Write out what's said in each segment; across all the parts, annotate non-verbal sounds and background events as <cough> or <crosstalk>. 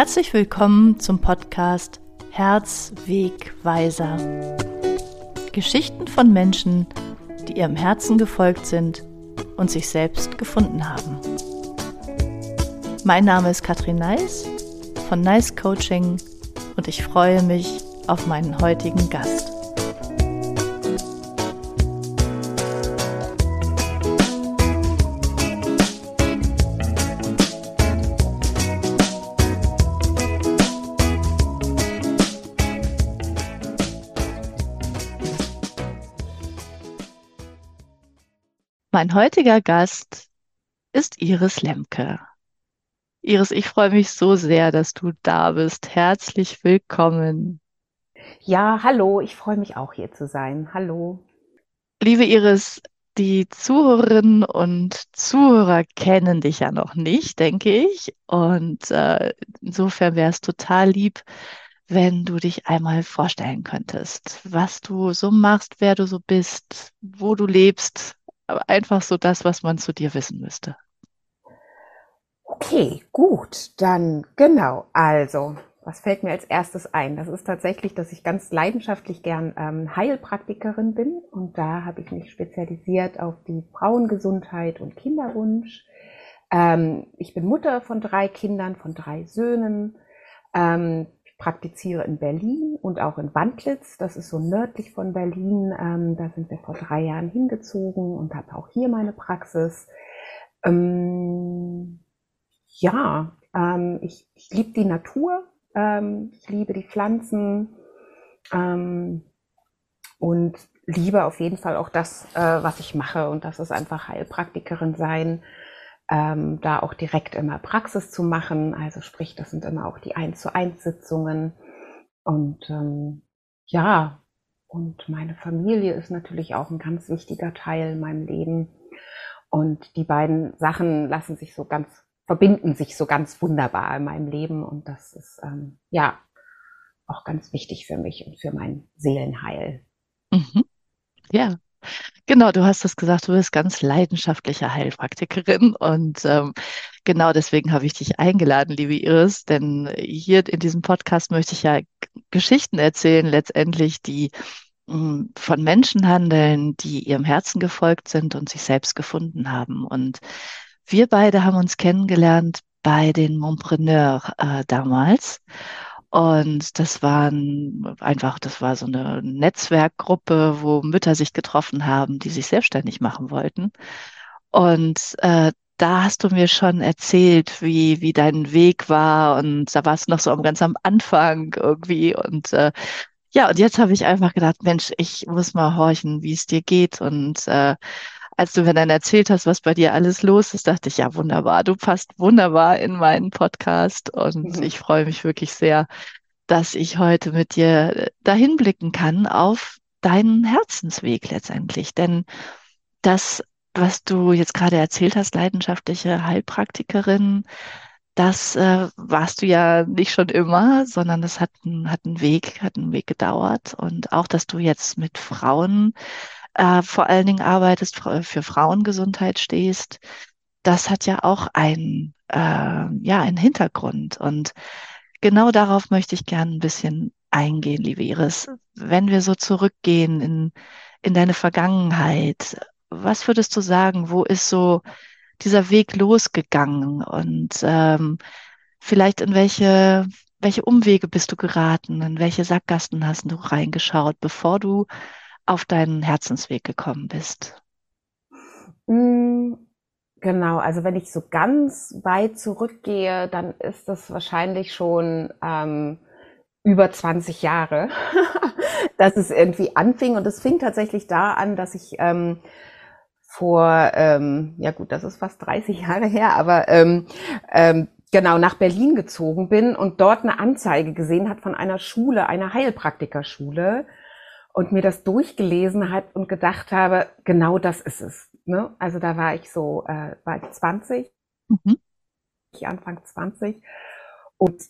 Herzlich willkommen zum Podcast Herzwegweiser. Geschichten von Menschen, die ihrem Herzen gefolgt sind und sich selbst gefunden haben. Mein Name ist Katrin Neis von Nice Coaching und ich freue mich auf meinen heutigen Gast. Mein heutiger Gast ist Iris Lemke. Iris, ich freue mich so sehr, dass du da bist. Herzlich willkommen. Ja, hallo, ich freue mich auch hier zu sein. Hallo. Liebe Iris, die Zuhörerinnen und Zuhörer kennen dich ja noch nicht, denke ich. Und äh, insofern wäre es total lieb, wenn du dich einmal vorstellen könntest, was du so machst, wer du so bist, wo du lebst, einfach so das, was man zu dir wissen müsste. Okay, gut, dann genau. Also, was fällt mir als erstes ein? Das ist tatsächlich, dass ich ganz leidenschaftlich gern ähm, Heilpraktikerin bin und da habe ich mich spezialisiert auf die Frauengesundheit und Kinderwunsch. Ähm, ich bin Mutter von drei Kindern, von drei Söhnen. Ähm, praktiziere in Berlin und auch in Wandlitz. Das ist so nördlich von Berlin. Ähm, da sind wir vor drei Jahren hingezogen und habe auch hier meine Praxis. Ähm, ja, ähm, ich, ich liebe die Natur. Ähm, ich liebe die Pflanzen ähm, und liebe auf jeden Fall auch das, äh, was ich mache. Und das ist einfach Heilpraktikerin sein ähm, da auch direkt immer Praxis zu machen. Also sprich, das sind immer auch die 1 zu 1 Sitzungen. Und ähm, ja, und meine Familie ist natürlich auch ein ganz wichtiger Teil in meinem Leben. Und die beiden Sachen lassen sich so ganz, verbinden sich so ganz wunderbar in meinem Leben. Und das ist ähm, ja auch ganz wichtig für mich und für mein Seelenheil. Mhm. Ja, Genau, du hast es gesagt, du bist ganz leidenschaftliche Heilpraktikerin und ähm, genau deswegen habe ich dich eingeladen, liebe Iris, denn hier in diesem Podcast möchte ich ja Geschichten erzählen, letztendlich, die mh, hm, von Menschen handeln, die ihrem Herzen gefolgt sind und sich selbst gefunden haben. Und wir beide haben uns kennengelernt bei den Montpreneurs äh, damals. Und das waren einfach, das war so eine Netzwerkgruppe, wo Mütter sich getroffen haben, die sich selbstständig machen wollten. Und äh, da hast du mir schon erzählt, wie, wie dein Weg war. Und da warst du noch so ganz am Anfang irgendwie. Und äh, ja, und jetzt habe ich einfach gedacht, Mensch, ich muss mal horchen, wie es dir geht. Und äh, als du mir dann erzählt hast, was bei dir alles los ist, dachte ich, ja, wunderbar, du passt wunderbar in meinen Podcast und mhm. ich freue mich wirklich sehr, dass ich heute mit dir äh, dahin blicken kann auf deinen Herzensweg letztendlich. Denn das, was du jetzt gerade erzählt hast, leidenschaftliche Heilpraktikerin, das äh, warst du ja nicht schon immer, sondern das hat, hat einen Weg, hat einen Weg gedauert. Und auch, dass du jetzt mit Frauen äh, vor allen Dingen arbeitest, für Frauengesundheit stehst, das hat ja auch einen, äh, ja, einen Hintergrund. Und genau darauf möchte ich gerne ein bisschen eingehen, liebe Iris. Wenn wir so zurückgehen in, in deine Vergangenheit, was würdest du sagen, wo ist so dieser Weg losgegangen und ähm, vielleicht in welche, welche Umwege bist du geraten, in welche Sackgassen hast du reingeschaut, bevor du auf deinen Herzensweg gekommen bist? Mm, genau, also wenn ich so ganz weit zurückgehe, dann ist das wahrscheinlich schon ähm, über 20 Jahre, <laughs> dass es irgendwie anfing. Und es fing tatsächlich da an, dass ich ähm, vor, ähm, ja gut, das ist fast 30 Jahre her, aber ähm, ähm, genau nach Berlin gezogen bin und dort eine Anzeige gesehen hat von einer Schule, einer Heilpraktikerschule und mir das durchgelesen hat und gedacht habe, genau das ist es. Ne? Also da war ich so, äh, war ich 20, mhm. ich Anfang 20 und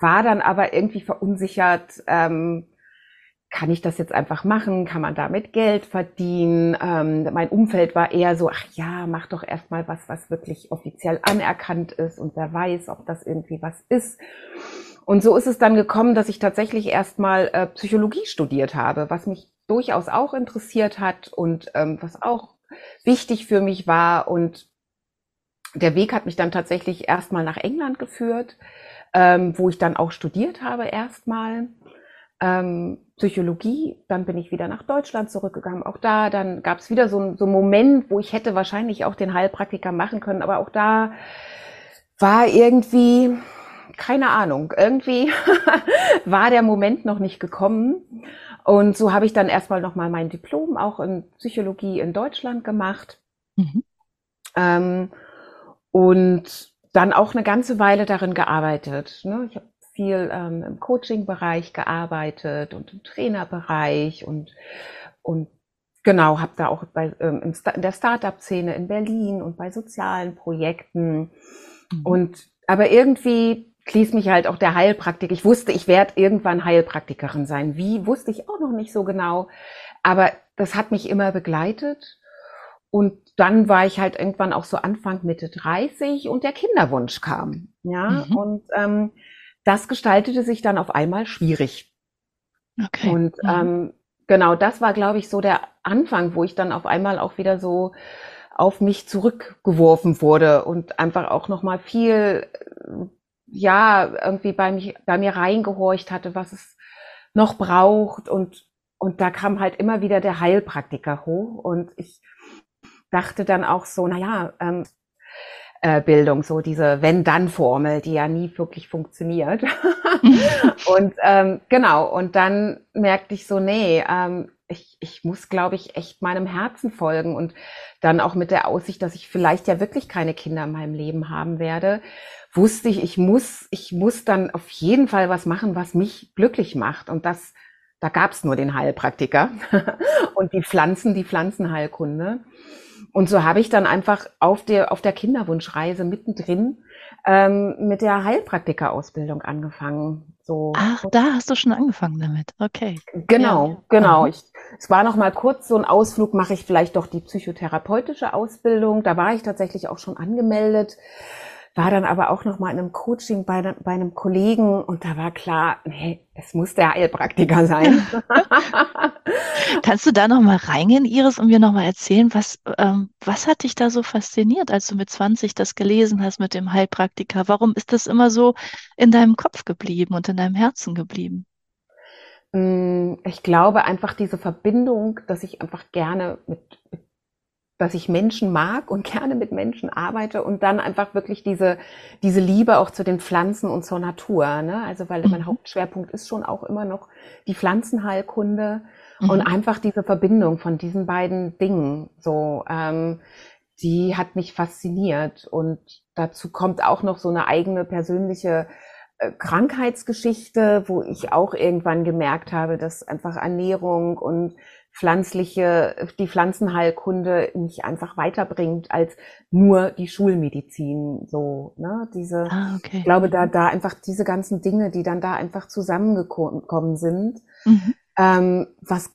war dann aber irgendwie verunsichert, ähm, kann ich das jetzt einfach machen? Kann man damit Geld verdienen? Ähm, mein Umfeld war eher so, ach ja, mach doch erstmal was, was wirklich offiziell anerkannt ist und wer weiß, ob das irgendwie was ist. Und so ist es dann gekommen, dass ich tatsächlich erstmal äh, Psychologie studiert habe, was mich durchaus auch interessiert hat und ähm, was auch wichtig für mich war. Und der Weg hat mich dann tatsächlich erstmal nach England geführt, ähm, wo ich dann auch studiert habe erstmal ähm, Psychologie. Dann bin ich wieder nach Deutschland zurückgegangen. Auch da, dann gab es wieder so, so einen Moment, wo ich hätte wahrscheinlich auch den Heilpraktiker machen können. Aber auch da war irgendwie, keine Ahnung, irgendwie <laughs> war der Moment noch nicht gekommen. Und so habe ich dann erstmal nochmal mein Diplom auch in Psychologie in Deutschland gemacht. Mhm. Ähm, und dann auch eine ganze Weile darin gearbeitet. Ne? Ich habe viel ähm, im Coaching-Bereich gearbeitet und im Trainerbereich und, und genau, habe da auch bei, ähm, in der Startup-Szene in Berlin und bei sozialen Projekten. Mhm. Und aber irgendwie schließt mich halt auch der Heilpraktiker. Ich wusste, ich werde irgendwann Heilpraktikerin sein. Wie, wusste ich auch noch nicht so genau. Aber das hat mich immer begleitet. Und dann war ich halt irgendwann auch so Anfang Mitte 30 und der Kinderwunsch kam. Ja, mhm. und ähm, das gestaltete sich dann auf einmal schwierig. Okay. Und mhm. ähm, genau, das war, glaube ich, so der Anfang, wo ich dann auf einmal auch wieder so auf mich zurückgeworfen wurde und einfach auch noch mal viel, ja, irgendwie bei, mich, bei mir reingehorcht hatte, was es noch braucht. Und und da kam halt immer wieder der Heilpraktiker hoch. Und ich dachte dann auch so, na ja, ähm, äh, Bildung, so diese Wenn-Dann-Formel, die ja nie wirklich funktioniert. <laughs> und ähm, genau, und dann merkte ich so, nee, ähm, ich, ich muss, glaube ich, echt meinem Herzen folgen. Und dann auch mit der Aussicht, dass ich vielleicht ja wirklich keine Kinder in meinem Leben haben werde, wusste ich, ich muss, ich muss dann auf jeden Fall was machen, was mich glücklich macht. Und das, da gab es nur den Heilpraktiker <laughs> und die Pflanzen, die Pflanzenheilkunde. Und so habe ich dann einfach auf der, auf der Kinderwunschreise mittendrin ähm, mit der Heilpraktika-Ausbildung angefangen. So. Ach, da hast du schon angefangen damit. Okay. Genau, ja. genau. Ich, es war noch mal kurz so ein Ausflug, mache ich vielleicht doch die psychotherapeutische Ausbildung. Da war ich tatsächlich auch schon angemeldet war dann aber auch noch mal in einem Coaching bei, bei einem Kollegen und da war klar, nee, es muss der Heilpraktiker sein. <laughs> Kannst du da noch mal reingehen, Iris, und mir noch mal erzählen, was, ähm, was hat dich da so fasziniert, als du mit 20 das gelesen hast mit dem Heilpraktiker? Warum ist das immer so in deinem Kopf geblieben und in deinem Herzen geblieben? Mm, ich glaube einfach diese Verbindung, dass ich einfach gerne mit, mit dass ich Menschen mag und <laughs> gerne mit Menschen arbeite und dann einfach wirklich diese, diese Liebe auch zu den Pflanzen und zur Natur. Ne? Also weil mein mhm. Hauptschwerpunkt ist schon auch immer noch die Pflanzenheilkunde mhm. und einfach diese Verbindung von diesen beiden Dingen. So, ähm, die hat mich fasziniert und dazu kommt auch noch so eine eigene persönliche äh, Krankheitsgeschichte, wo ich auch irgendwann gemerkt habe, dass einfach Ernährung und pflanzliche, die Pflanzenheilkunde mich einfach weiterbringt als nur die Schulmedizin. So, ne? Diese, ah, okay. ich glaube, da, da einfach diese ganzen Dinge, die dann da einfach zusammengekommen sind, mhm. ähm, was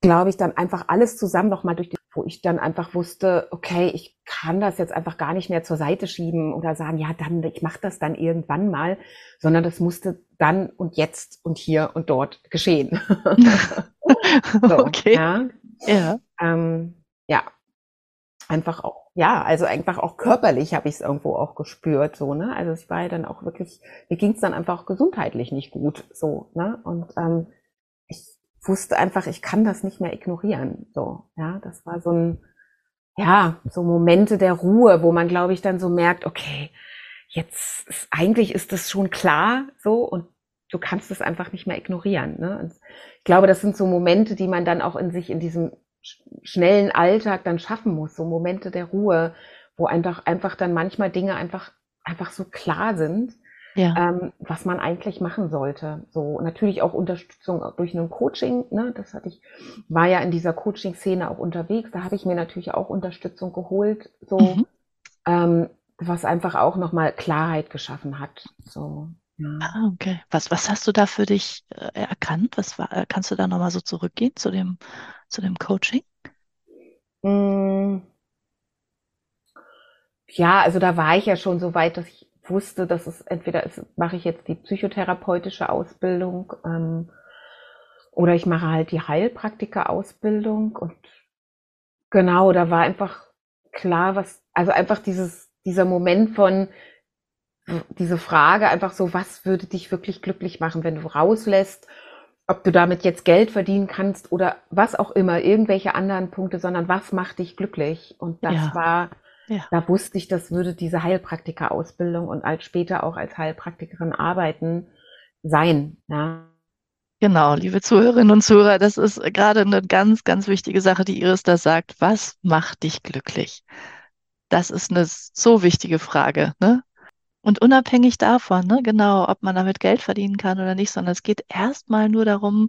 glaube ich dann einfach alles zusammen nochmal durch die, wo ich dann einfach wusste, okay, ich kann das jetzt einfach gar nicht mehr zur Seite schieben oder sagen, ja, dann, ich mache das dann irgendwann mal, sondern das musste dann und jetzt und hier und dort geschehen. <laughs> <laughs> <laughs> so, okay. Ja. Ja. Ähm, ja. Einfach auch, ja, also einfach auch körperlich habe ich es irgendwo auch gespürt, so, ne? Also ich war ja dann auch wirklich, mir ging es dann einfach auch gesundheitlich nicht gut, so, ne? Und ähm, ich wusste einfach, ich kann das nicht mehr ignorieren, so, ja. Das war so ein, ja, so Momente der Ruhe, wo man, glaube ich, dann so merkt, okay, jetzt ist, eigentlich ist das schon klar, so, und du kannst es einfach nicht mehr ignorieren. Ne? Ich glaube, das sind so Momente, die man dann auch in sich in diesem schnellen Alltag dann schaffen muss, so Momente der Ruhe, wo einfach, einfach dann manchmal Dinge einfach, einfach so klar sind, ja. ähm, was man eigentlich machen sollte. So natürlich auch Unterstützung durch ein Coaching, ne? das hatte ich, war ja in dieser Coaching-Szene auch unterwegs, da habe ich mir natürlich auch Unterstützung geholt, so, mhm. ähm, was einfach auch nochmal Klarheit geschaffen hat. So. Ah, okay. Was, was hast du da für dich äh, erkannt? Was war, äh, kannst du da nochmal so zurückgehen zu dem, zu dem Coaching? Mm, ja, also da war ich ja schon so weit, dass ich wusste, dass es entweder ist, mache ich jetzt die psychotherapeutische Ausbildung ähm, oder ich mache halt die Heilpraktiker-Ausbildung und genau, da war einfach klar, was, also einfach dieses, dieser Moment von, diese Frage einfach so, was würde dich wirklich glücklich machen, wenn du rauslässt, ob du damit jetzt Geld verdienen kannst oder was auch immer, irgendwelche anderen Punkte, sondern was macht dich glücklich? Und das Ja, war, ja. da wusste ich, das würde diese Heilpraktiker-Ausbildung und als später auch als Heilpraktikerin arbeiten sein. Ja, Genau, liebe Zuhörerinnen und Zuhörer, das ist gerade eine ganz, ganz wichtige Sache, die Iris da sagt. Was macht dich glücklich? Das ist eine so wichtige Frage, ne? Und unabhängig davon, ne, genau, ob man damit Geld verdienen kann oder nicht, sondern es geht erstmal nur darum,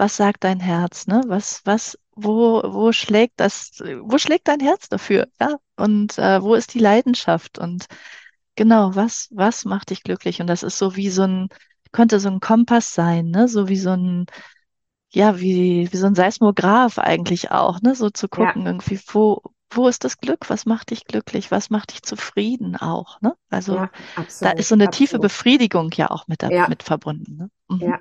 was sagt dein Herz, ne? Was, was, wo, wo schlägt das, wo schlägt dein Herz dafür, ja? Und äh, wo ist die Leidenschaft? Und genau, was, was macht dich glücklich? Und das ist so wie so ein, könnte so ein Kompass sein, ne? So wie so ein, ja, wie, wie so ein Seismograph eigentlich auch, ne? So zu ja, gucken, irgendwie, wo, wo ist das Glück? Was macht dich glücklich? Was macht dich zufrieden auch, ne? Also ja, da ist absolut, so eine tiefe absolut. Befriedigung ja auch mit, da, Ja, mit verbunden, ne? Mhm. ja.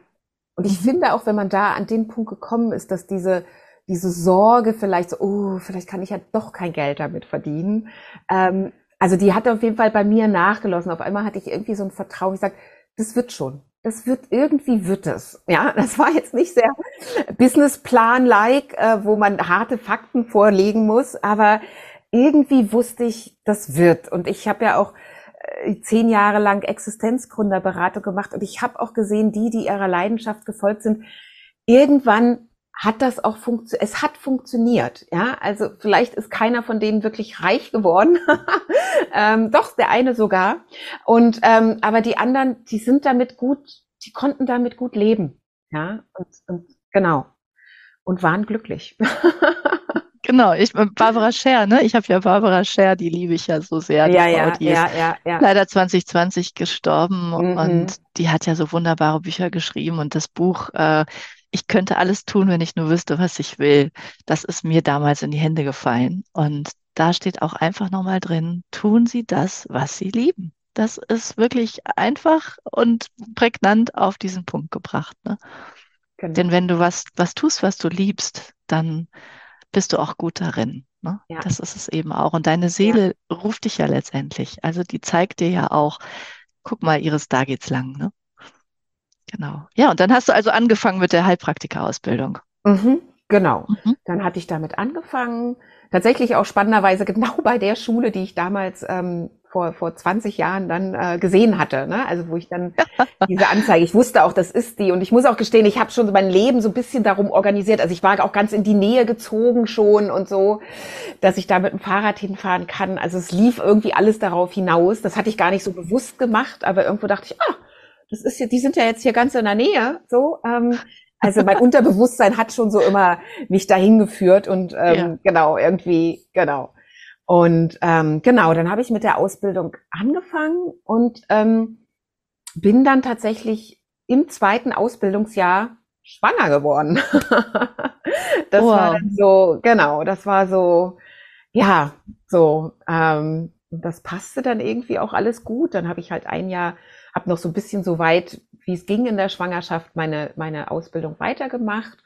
Und ich Mhm. finde auch, wenn man da an den Punkt gekommen ist, dass diese, diese Sorge vielleicht so, oh, vielleicht kann ich ja doch kein Geld damit verdienen. Ähm, also die hat auf jeden Fall bei mir nachgelassen. Auf einmal hatte ich irgendwie so ein Vertrauen. Ich sage, das wird schon. Das wird irgendwie wird es. Ja, das war jetzt nicht sehr Businessplan-like, äh, wo man harte Fakten vorlegen muss, aber irgendwie wusste ich, das wird. Und ich habe ja auch äh, zehn Jahre lang Existenzgründerberatung gemacht und ich habe auch gesehen, die, die ihrer Leidenschaft gefolgt sind, irgendwann hat das auch funktioniert. Es hat funktioniert, ja. Also vielleicht ist keiner von denen wirklich reich geworden, <laughs> ähm, doch der eine sogar. Und ähm, aber die anderen, die sind damit gut, die konnten damit gut leben, ja. Und, und genau und waren glücklich. <laughs> Genau, ich Barbara Scher, ne? Ich habe ja Barbara Scher, die liebe ich ja so sehr, die ja, Frau, ja, die ist ja, ja, ja. leider 2020 gestorben Mhm. und die hat ja so wunderbare Bücher geschrieben und das Buch äh, Ich könnte alles tun, wenn ich nur wüsste, was ich will. Das ist mir damals in die Hände gefallen und da steht auch einfach nochmal drin, tun Sie das, was Sie lieben. Das ist wirklich einfach und prägnant auf diesen Punkt gebracht, ne? Denn Genau. wenn du was, was tust, was du liebst, dann bist du auch gut darin. Ne? Ja, Das ist es eben auch. Und deine ja. Seele ruft dich ja letztendlich. Also die zeigt dir ja auch, guck mal, Iris, da geht's lang. Ne? Genau. Ja, und dann hast du also angefangen mit der Heilpraktika-Ausbildung. Mhm, genau. Mhm. Dann hatte ich damit angefangen. Tatsächlich auch spannenderweise <laughs> genau bei der Schule, die ich damals ähm, vor, vor 20 Jahren dann äh, gesehen hatte. Ne? Also wo ich dann <laughs> diese Anzeige, ich wusste auch, das ist die. Und ich muss auch gestehen, ich habe schon mein Leben so ein bisschen darum organisiert. Also ich war auch ganz in die Nähe gezogen schon und so, dass ich da mit dem Fahrrad hinfahren kann. Also es lief irgendwie alles darauf hinaus. Das hatte ich gar nicht so bewusst gemacht, aber irgendwo dachte ich, ah, das ist ja, die sind ja jetzt hier ganz in der Nähe. So, ähm, also mein <laughs> Unterbewusstsein hat schon so immer mich dahin geführt und Ja. ähm, genau, irgendwie, genau. Und ähm, genau, dann habe ich mit der Ausbildung angefangen und ähm, bin dann tatsächlich im zweiten Ausbildungsjahr schwanger geworden. <laughs> das war Wow. dann so, genau, das war so, ja, so, ähm, das passte dann irgendwie auch alles gut. Dann habe ich halt ein Jahr, habe noch so ein bisschen so weit, wie es ging in der Schwangerschaft, meine, meine Ausbildung weitergemacht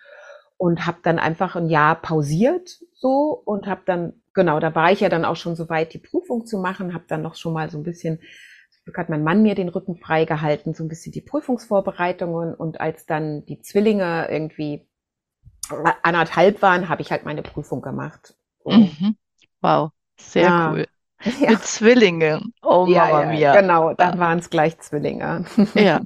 und habe dann einfach ein Jahr pausiert so und habe dann, genau, da war ich ja dann auch schon so weit, die Prüfung zu machen, habe dann noch schon mal so ein bisschen, hat mein Mann mir den Rücken freigehalten, so ein bisschen die Prüfungsvorbereitungen und als dann die Zwillinge irgendwie anderthalb waren, habe ich halt meine Prüfung gemacht. So. Mhm. Wow. Sehr Ja, cool. Ja, Mit Zwillingen. Oh, ja, Mama ja, mia. genau, dann waren es gleich Zwillinge. <laughs> Ja.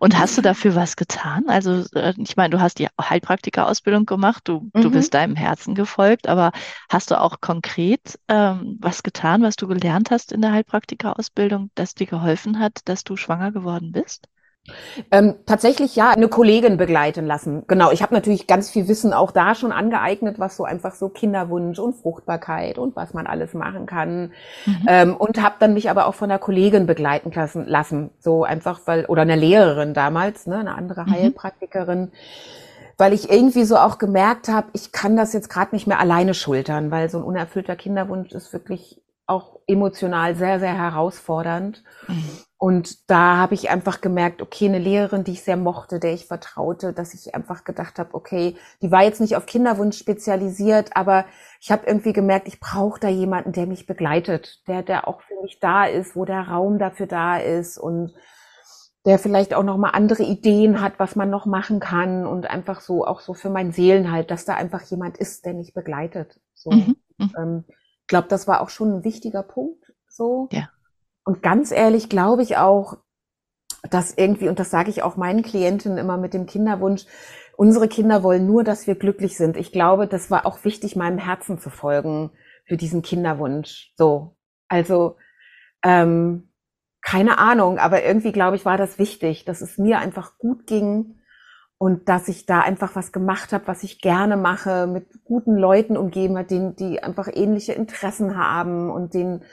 Und hast du dafür was getan? Also, äh, ich meine, du hast die Heilpraktika-Ausbildung gemacht, du, du Mhm. bist deinem Herzen gefolgt, aber hast du auch konkret ähm, was getan, was du gelernt hast in der Heilpraktika-Ausbildung, das dir geholfen hat, dass du schwanger geworden bist? Ähm, tatsächlich ja, eine Kollegin begleiten lassen. Genau, ich habe natürlich ganz viel Wissen auch da schon angeeignet, was so einfach so Kinderwunsch und Fruchtbarkeit und was man alles machen kann. Mhm. Ähm, und habe dann mich aber auch von einer Kollegin begleiten lassen, lassen. So einfach, weil, oder einer Lehrerin damals, ne, eine andere mhm. Heilpraktikerin. Weil ich irgendwie so auch gemerkt habe, ich kann das jetzt gerade nicht mehr alleine schultern, weil so ein unerfüllter Kinderwunsch ist wirklich auch emotional sehr, sehr herausfordernd. Mhm. Und da habe ich einfach gemerkt, okay, eine Lehrerin, die ich sehr mochte, der ich vertraute, dass ich einfach gedacht habe, okay, die war jetzt nicht auf Kinderwunsch spezialisiert, aber ich habe irgendwie gemerkt, ich brauche da jemanden, der mich begleitet, der, der auch für mich da ist, wo der Raum dafür da ist und der vielleicht auch noch mal andere Ideen hat, was man noch machen kann und einfach so auch so für mein Seelenhalt, dass da einfach jemand ist, der mich begleitet. So, mhm. mhm. ähm, glaube, das war auch schon ein wichtiger Punkt. So. Ja. Und ganz ehrlich glaube ich auch, dass irgendwie, und das sage ich auch meinen Klientinnen immer mit dem Kinderwunsch, unsere Kinder wollen nur, dass wir glücklich sind. Ich glaube, das war auch wichtig, meinem Herzen zu folgen für diesen Kinderwunsch. So. Also, ähm, keine Ahnung, aber irgendwie glaube ich, war das wichtig, dass es mir einfach gut ging und dass ich da einfach was gemacht habe, was ich gerne mache, mit guten Leuten umgeben hat, die, die einfach ähnliche Interessen haben und den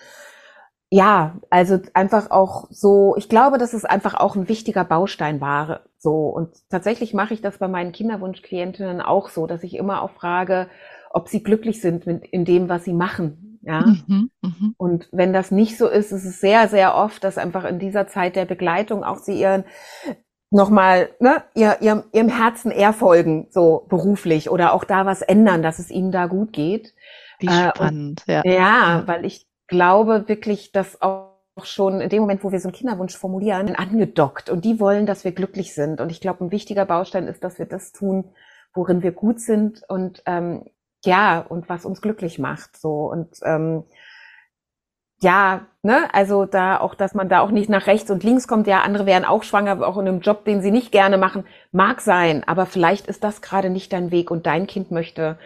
ja, also einfach auch so, ich glaube, dass es einfach auch ein wichtiger Baustein war. So. Und tatsächlich mache ich das bei meinen Kinderwunschklientinnen auch so, dass ich immer auch frage, ob sie glücklich sind mit, in dem, was sie machen. Ja. Mhm, mh. Und wenn das nicht so ist, ist es sehr, sehr oft, dass einfach in dieser Zeit der Begleitung auch sie ihren nochmal ne, ihr, ihrem, ihrem Herzen eher folgen, so beruflich oder auch da was ändern, dass es ihnen da gut geht. Wie äh, spannend, und, ja. Ja, weil ich glaube wirklich, dass auch schon in dem Moment, wo wir so einen Kinderwunsch formulieren, angedockt und die wollen, dass wir glücklich sind. Und ich glaube, ein wichtiger Baustein ist, dass wir das tun, worin wir gut sind und ähm, ja, und was uns glücklich macht. So und ähm, ja, ne, also da auch, dass man da auch nicht nach rechts und links kommt. Ja, andere wären auch schwanger, auch in einem Job, den sie nicht gerne machen. Mag sein, aber vielleicht ist das gerade nicht dein Weg und dein Kind möchte,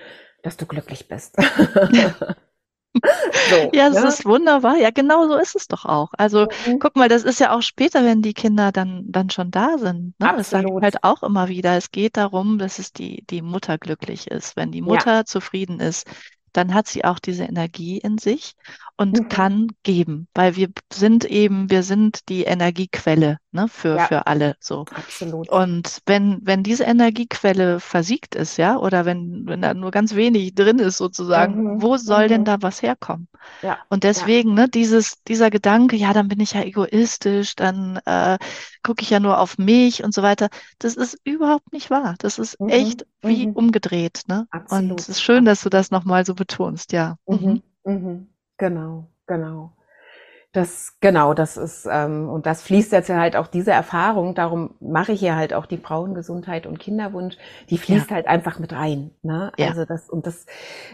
dass du glücklich bist. <laughs> <laughs> So, ja, das ne? ist wunderbar. Ja, genau so ist es doch auch. Also mhm. guck mal, das ist ja auch später, wenn die Kinder dann, dann schon da sind. Ne? Das sage ich halt auch immer wieder. Es geht darum, dass es die, die Mutter glücklich ist. Wenn die Mutter ja. zufrieden ist, dann hat sie auch diese Energie in sich und mhm. kann geben, weil wir sind eben, wir sind die Energiequelle ne, für, ja. für alle so. Absolut. Und wenn, wenn diese Energiequelle versiegt ist, ja, oder wenn, wenn da nur ganz wenig drin ist sozusagen, mhm. wo soll mhm. denn da was herkommen? Ja. Und deswegen, ja. ne, dieses, dieser Gedanke, ja, dann bin ich ja egoistisch, dann äh, gucke ich ja nur auf mich und so weiter, das ist überhaupt nicht wahr. Das ist mhm. echt wie mhm. umgedreht, ne? Absolut. Und es ist schön, dass du das nochmal so betonst, ja. Mhm. Genau, genau. Das, genau, das ist, ähm, und das fließt jetzt halt auch diese Erfahrung, darum mache ich hier halt auch die Frauengesundheit und Kinderwunsch, die fließt ja. halt einfach mit rein. Ne? Ja. Also das, und das,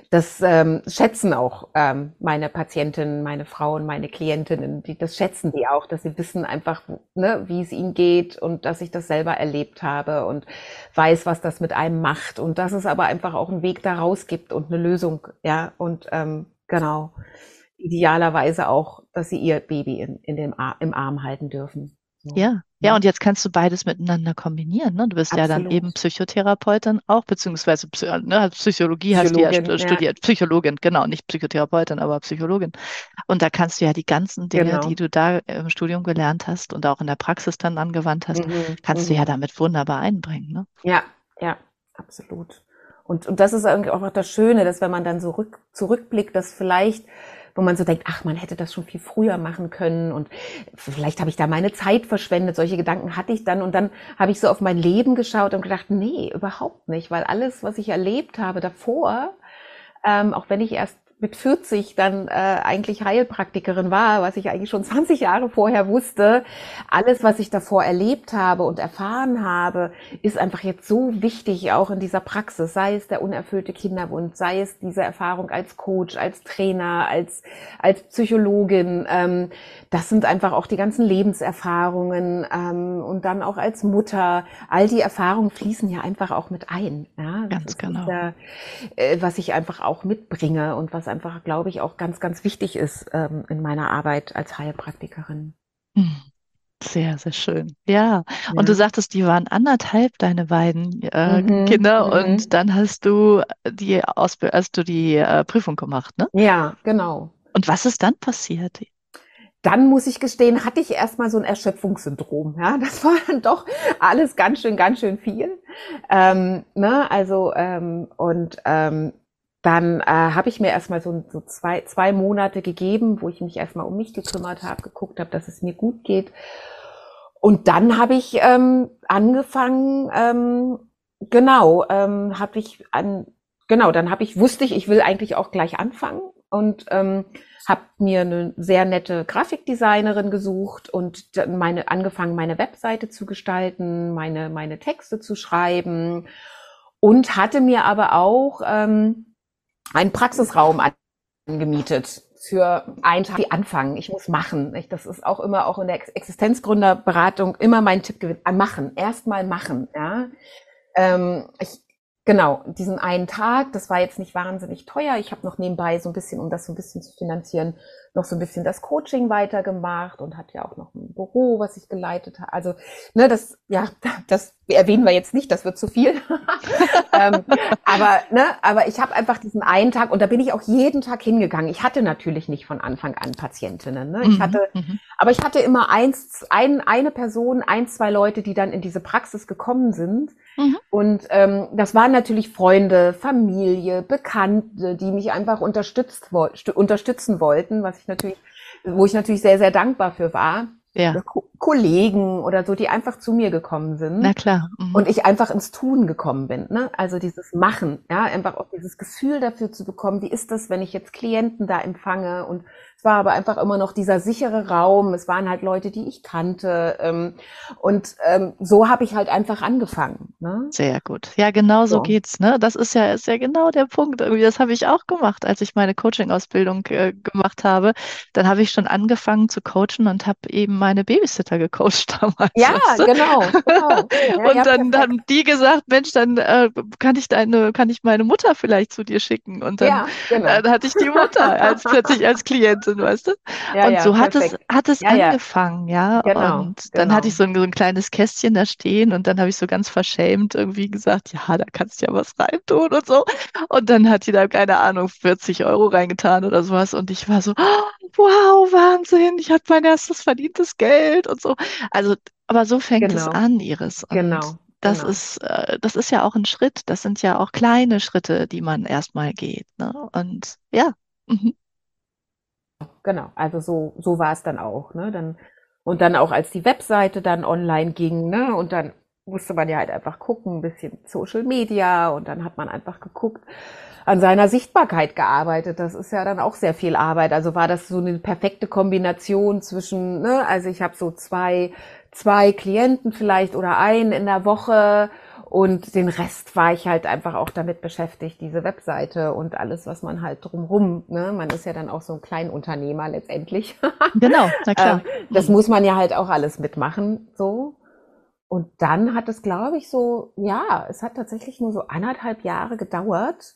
das ähm, schätzen auch ähm, meine Patientinnen, meine Frauen, meine Klientinnen, die, das schätzen die auch, dass sie wissen einfach, ne, wie es ihnen geht und dass ich das selber erlebt habe und weiß, was das mit einem macht und dass es aber einfach auch einen Weg daraus gibt und eine Lösung, ja, und ähm, genau idealerweise auch, dass sie ihr Baby in, in dem Ar im Arm halten dürfen. So. Ja, ja, und jetzt kannst du beides miteinander kombinieren. Ne? Du bist Absolut. ja dann eben Psychotherapeutin auch, beziehungsweise ne, Psychologie hast du ja studiert. Ja. Psychologin, genau, nicht Psychotherapeutin, aber Psychologin. Und da kannst du ja die ganzen Dinge, genau. die du da im Studium gelernt hast und auch in der Praxis dann angewandt hast, mhm. kannst mhm. du ja damit wunderbar einbringen. Ne? Ja, ja, absolut. Und, und das ist irgendwie auch das Schöne, dass wenn man dann so rück, zurückblickt, dass vielleicht wo man so denkt, ach, man hätte das schon viel früher machen können und vielleicht habe ich da meine Zeit verschwendet. Solche Gedanken hatte ich dann und dann habe ich so auf mein Leben geschaut und gedacht, nee, überhaupt nicht, weil alles, was ich erlebt habe davor, ähm, auch wenn ich erst mit 40 dann äh, eigentlich Heilpraktikerin war, was ich eigentlich schon 20 Jahre vorher wusste. Alles, was ich davor erlebt habe und erfahren habe, ist einfach jetzt so wichtig, auch in dieser Praxis, sei es der unerfüllte Kinderwunsch, sei es diese Erfahrung als Coach, als Trainer, als, als Psychologin. Ähm, das sind einfach auch die ganzen Lebenserfahrungen ähm, und dann auch als Mutter. All die Erfahrungen fließen ja einfach auch mit ein. Ja? Ganz genau. Der, äh, was ich einfach auch mitbringe und was einfach, glaube ich, auch ganz, ganz wichtig ist ähm, in meiner Arbeit als Heilpraktikerin. Hm. Sehr, sehr schön. Ja. Und du Ja. sagtest, die waren anderthalb, deine beiden äh, Mhm, Kinder, und mhm. dann hast du die Ausbildung, hast du die äh, Prüfung gemacht, ne? Ja, genau. Und was ist dann passiert? Dann muss ich gestehen, hatte ich erstmal so ein Erschöpfungssyndrom. Ja, <laughs> das war dann doch alles ganz schön, ganz schön viel. Ähm, ne, also ähm, und ähm, dann äh, habe ich mir erstmal so, so zwei, zwei Monate gegeben, wo ich mich erstmal um mich gekümmert habe, geguckt habe, dass es mir gut geht. Und dann habe ich ähm, angefangen, ähm, genau, ähm, habe ich an, genau, dann habe ich, wusste ich, ich will eigentlich auch gleich anfangen und ähm, habe mir eine sehr nette Grafikdesignerin gesucht und meine angefangen, meine Webseite zu gestalten, meine meine Texte zu schreiben und hatte mir aber auch ähm, einen Praxisraum angemietet für einen Tag anfangen. Ich muss machen. Das ist auch immer auch in der Existenzgründerberatung immer mein Tipp gewesen. Machen. Erstmal machen. Ja. Ähm, ich, genau, diesen einen Tag, das war jetzt nicht wahnsinnig teuer. Ich habe noch nebenbei so ein bisschen, um das so ein bisschen zu finanzieren, noch so ein bisschen das Coaching weitergemacht und hatte ja auch noch ein Büro, was ich geleitet habe. Also, ne, das, ja, <laughs> das erwähnen wir jetzt nicht, das wird zu viel. <laughs> ähm, aber, ne, aber ich habe einfach diesen einen Tag und da bin ich auch jeden Tag hingegangen. Ich hatte natürlich nicht von Anfang an Patientinnen. Ne? Ich Mhm, hatte, mhm, aber ich hatte immer eins, ein, eine Person, ein, zwei Leute, die dann in diese Praxis gekommen sind. mhm. Und ähm, das waren natürlich Freunde, Familie, Bekannte, die mich einfach unterstützt, stu- unterstützen wollten, was ich natürlich, wo ich natürlich sehr, sehr dankbar für war. Ja, Ko Kollegen oder so, die einfach zu mir gekommen na sind klar. Mhm. und ich einfach ins Tun gekommen bin. Ne? Also dieses Machen, ja, einfach auch dieses Gefühl dafür zu bekommen, wie ist das, wenn ich jetzt Klienten da empfange und es war aber einfach immer noch dieser sichere Raum. Es waren halt Leute, die ich kannte. Ähm, und ähm, so habe ich halt einfach angefangen. Ne? Sehr gut. Ja, genau so So. geht's, ne? Das ist ja, ist ja genau der Punkt. Irgendwie, das habe ich auch gemacht, als ich meine Coaching-Ausbildung äh, gemacht habe. Dann habe ich schon angefangen zu coachen und habe eben meine Babysitter gecoacht <laughs> damals, Ja, weißt du? genau, genau. Ja, Und dann perfekt. haben die gesagt, Mensch, dann äh, kann ich deine, kann ich meine Mutter vielleicht zu dir schicken. Und dann Ja, genau. äh, hatte ich die Mutter als plötzlich als Klientin, weißt du? Ja, Und ja, so hat es, perfekt. hat es Ja, angefangen, ja. genau, Und dann hatte ich genau. so ein, so ein kleines Kästchen da stehen und dann habe ich so ganz verschämt irgendwie gesagt, ja, da kannst du ja was reintun und so. Und dann hat die da, keine Ahnung, 40 Euro reingetan oder sowas. Und ich war so, oh, wow, Wahnsinn, ich hatte mein erstes verdientes Geld und so. Also, aber so fängt es Genau, an, Iris. Und genau, das genau. ist, äh, das ist ja auch ein Schritt. Das sind ja auch kleine Schritte, die man erstmal geht, ne? Und ja. Mhm. Genau, also so, so war es dann auch, ne? Dann, und dann auch als die Webseite dann online ging, ne? Und dann musste man ja halt einfach gucken, ein bisschen Social Media und dann hat man einfach geguckt, an seiner Sichtbarkeit gearbeitet. Das ist ja dann auch sehr viel Arbeit. Also war das so eine perfekte Kombination zwischen, ne? Also ich habe so zwei, zwei Klienten vielleicht oder einen in der Woche und den Rest war ich halt einfach auch damit beschäftigt, diese Webseite und alles, was man halt drumrum, ne? Man ist ja dann auch so ein Kleinunternehmer letztendlich. <laughs> Genau, na Ähm, klar. das Mhm. muss man ja halt auch alles mitmachen, so. Und dann hat es, glaube ich, so, ja, es hat tatsächlich nur so anderthalb Jahre gedauert,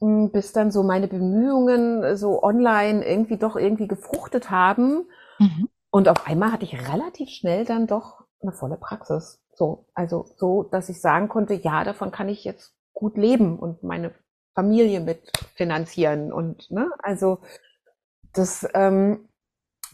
m, bis dann so meine Bemühungen äh, so online irgendwie doch irgendwie gefruchtet haben. Mhm. Und auf einmal hatte ich relativ schnell dann doch eine volle Praxis. So, also so, dass ich sagen konnte, ja, davon kann ich jetzt gut leben und meine Familie mit finanzieren. Und ne, also das ähm,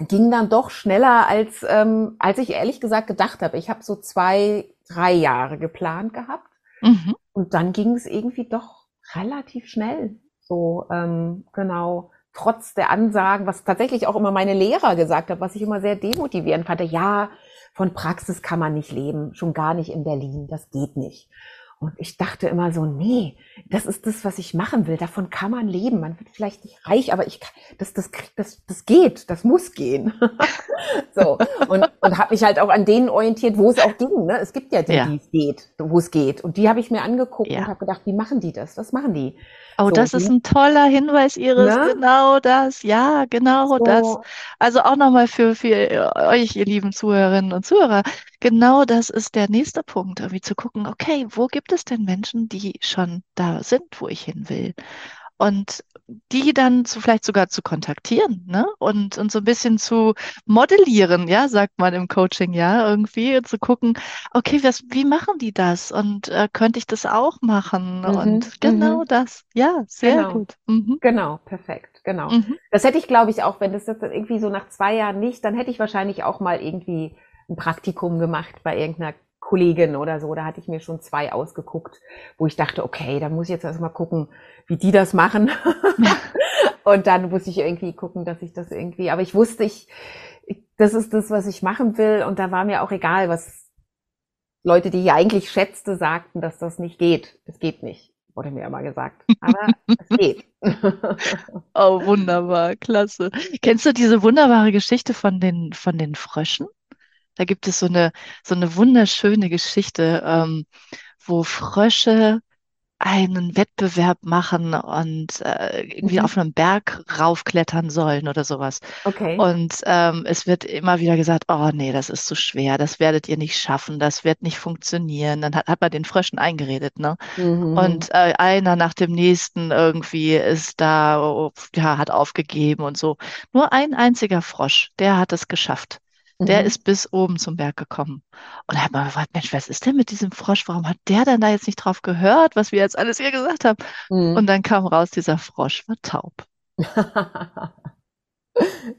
ging dann doch schneller, als, ähm, als ich ehrlich gesagt gedacht habe. Ich habe so zwei, drei Jahre geplant gehabt Mhm. und dann ging es irgendwie doch relativ schnell. So, ähm, genau, trotz der Ansagen, was tatsächlich auch immer meine Lehrer gesagt haben, was ich immer sehr demotivierend fand. Ja, von Praxis kann man nicht leben, schon gar nicht in Berlin, das geht nicht. Und ich dachte immer so, nee, das ist das, was ich machen will. Davon kann man leben. Man wird vielleicht nicht reich, aber ich kann, das, das, das, das geht, das muss gehen. <laughs> so und und habe mich halt auch an denen orientiert, wo es auch ging. Ne? Es gibt ja die, Ja, die es geht, wo es geht. Und die habe ich mir angeguckt und ja. habe gedacht, wie machen die das? Was machen die? Oh, So, das ist die, ein toller Hinweis, Iris. ne? Genau das. Ja, genau das. So, Also auch nochmal für, für euch, ihr lieben Zuhörerinnen und Zuhörer. Genau das ist der nächste Punkt, irgendwie zu gucken, okay, wo gibt es denn Menschen, die schon da sind, wo ich hin will? Und die dann zu, vielleicht sogar zu kontaktieren, ne? Und, und so ein bisschen zu modellieren, ja, sagt man im Coaching, ja, irgendwie zu gucken, okay, was, wie machen die das? Und äh, könnte ich das auch machen? Mhm, Und genau mhm. das. Ja, sehr Genau, gut. Mhm. genau, perfekt, genau. Mhm. Das hätte ich, glaube ich, auch, wenn das jetzt irgendwie so nach zwei Jahren nicht, dann hätte ich wahrscheinlich auch mal irgendwie ein Praktikum gemacht bei irgendeiner Kollegin oder so. Da hatte ich mir schon zwei ausgeguckt, wo ich dachte, okay, da muss ich jetzt erstmal gucken, wie die das machen. <laughs> Und dann muss ich irgendwie gucken, dass ich das irgendwie, aber ich wusste, ich, ich, das ist das, was ich machen will. Und da war mir auch egal, was Leute, die ich eigentlich schätzte, sagten, dass das nicht geht. Es geht nicht, wurde mir immer gesagt. Aber es <laughs> geht. Oh, wunderbar, klasse. Kennst du diese wunderbare Geschichte von den, von den Fröschen? Da gibt es so eine, so eine wunderschöne Geschichte, ähm, wo Frösche einen Wettbewerb machen und äh, irgendwie Mhm. auf einem Berg raufklettern sollen oder sowas. Okay. Und ähm, es wird immer wieder gesagt, oh nee, das ist zu schwer, das werdet ihr nicht schaffen, das wird nicht funktionieren. Dann hat, hat man den Fröschen eingeredet, ne? Mhm. Und äh, einer nach dem nächsten irgendwie ist da, ja, hat aufgegeben und so. Nur ein einziger Frosch, der hat es geschafft. Der Mhm. ist bis oben zum Berg gekommen. Und da hat man gefragt, Mensch, was ist denn mit diesem Frosch? Warum hat der denn da jetzt nicht drauf gehört, was wir jetzt alles hier gesagt haben? Und Mhm. dann kam raus, dieser Frosch war taub. <laughs>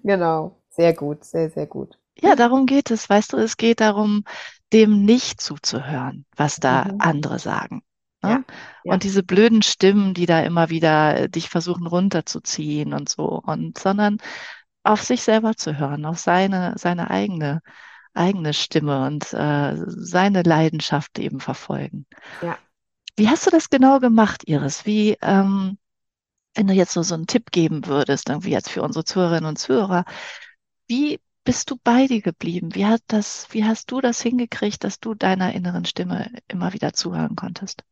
Genau. Sehr gut, sehr, sehr gut. Ja, darum geht es, weißt du, es geht darum, dem nicht zuzuhören, was da Mhm. andere sagen. Ja, Ne? ja, Und diese blöden Stimmen, die da immer wieder äh, dich versuchen runterzuziehen und so, und sondern auf sich selber zu hören, auf seine, seine eigene, eigene Stimme und äh, seine Leidenschaft eben verfolgen. ja. Wie hast du das genau gemacht, Iris? Wie, ähm, wenn du jetzt so, so einen Tipp geben würdest, irgendwie jetzt für unsere Zuhörerinnen und Zuhörer, wie bist du bei dir geblieben? Wie hat das, wie hast du das hingekriegt, dass du deiner inneren Stimme immer wieder zuhören konntest?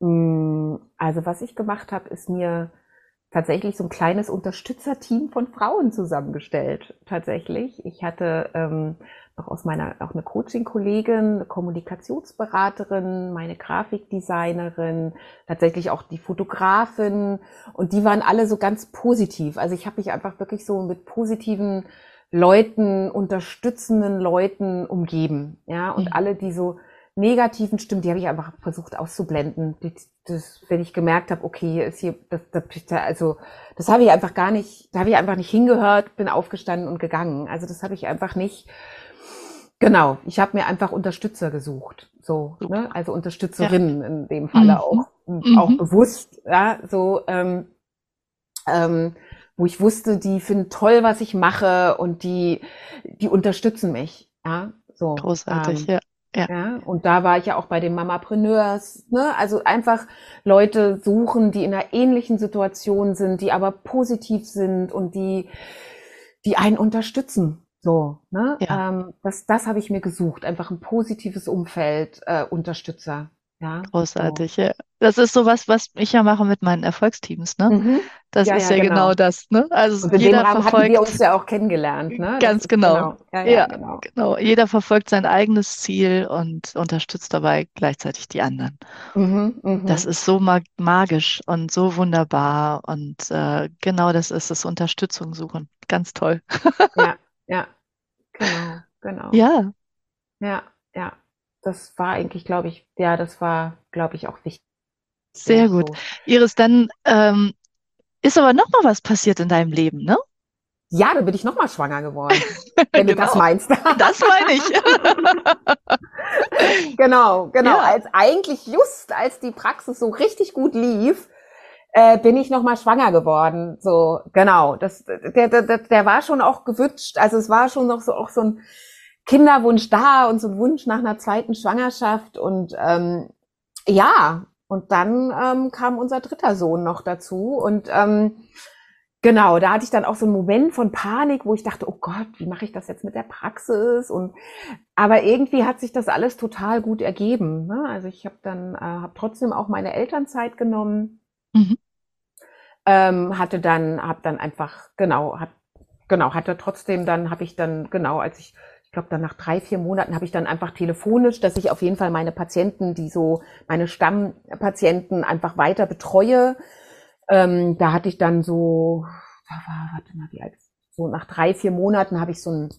Mm, Also was ich gemacht habe, ist mir tatsächlich so ein kleines Unterstützerteam von Frauen zusammengestellt. Tatsächlich. Ich hatte ähm, noch aus meiner auch eine Coaching-Kollegin, eine Kommunikationsberaterin, meine Grafikdesignerin, tatsächlich auch die Fotografin und die waren alle so ganz positiv. Also ich habe mich einfach wirklich so mit positiven Leuten, unterstützenden Leuten umgeben. Ja, und Mhm. alle, die so negativen Stimmen, die habe ich einfach versucht auszublenden. Die, das, wenn ich gemerkt habe, okay, hier ist hier, das, das, also das habe ich einfach gar nicht, da habe ich einfach nicht hingehört, bin aufgestanden und gegangen. Also das habe ich einfach nicht. Genau, ich habe mir einfach Unterstützer gesucht, so, ne? Also Ja. Unterstützerinnen in dem Falle Mhm. auch, und auch Mhm. bewusst, ja, so. Ähm, ähm, wo ich wusste, die finden toll, was ich mache und die, die unterstützen mich. Ja, so. Großartig, Ähm, ja. Ja. ja, und da war ich ja auch bei den Mamapreneurs, ne? Also einfach Leute suchen, die in einer ähnlichen Situation sind, die aber positiv sind und die, die einen unterstützen. So, ne? Ja. Ähm, das, das habe ich mir gesucht. Einfach ein positives Umfeld, äh, Unterstützer. Ja, so. Großartig, ja. Das ist sowas, was ich ja mache mit meinen Erfolgsteams, ne? Mhm. Das Ja, ist ja, ja genau genau. das, ne? Also Und in dem jeder Rahmen hatten wir uns verfolgt, ja auch kennengelernt, ne? Das ganz ist genau. genau. Ja, ja, genau. genau. Jeder verfolgt sein eigenes Ziel und unterstützt dabei gleichzeitig die anderen. Mhm, Das mhm. ist so mag magisch und so wunderbar und äh, genau das ist es, Unterstützung suchen. Ganz toll. Ja, <laughs> ja, genau, genau. Ja, Ja, ja. Das war eigentlich, glaube ich, ja, das war, glaube ich, auch wichtig. Sehr gut. Iris, dann ähm, ist aber noch mal was passiert in deinem Leben, ne? Ja, dann bin ich nochmal schwanger geworden, <laughs> wenn du das Genau, meinst. <laughs> das meine ich. <laughs> Genau, genau. Ja, Als eigentlich just als die Praxis so richtig gut lief, äh, bin ich nochmal schwanger geworden. So, genau. Das, der, der, der der war schon auch gewünscht. Also es war schon noch so auch so ein Kinderwunsch da und so ein Wunsch nach einer zweiten Schwangerschaft. Und ähm, ja, und dann ähm, kam unser dritter Sohn noch dazu. Und ähm, genau, da hatte ich dann auch so einen Moment von Panik, wo ich dachte, oh Gott, wie mache ich das jetzt mit der Praxis? Und aber irgendwie hat sich das alles total gut ergeben. Ne? Also ich habe dann äh, habe trotzdem auch meine Elternzeit genommen, mhm. ähm, hatte dann habe dann einfach genau hat genau hatte trotzdem dann habe ich dann genau als ich glaube dann nach drei vier Monaten habe ich dann einfach telefonisch, dass ich auf jeden Fall meine Patienten, die so meine Stammpatienten einfach weiter betreue. Ähm, da hatte ich dann so, warte mal, wie alt, so nach drei, vier Monaten habe ich so ein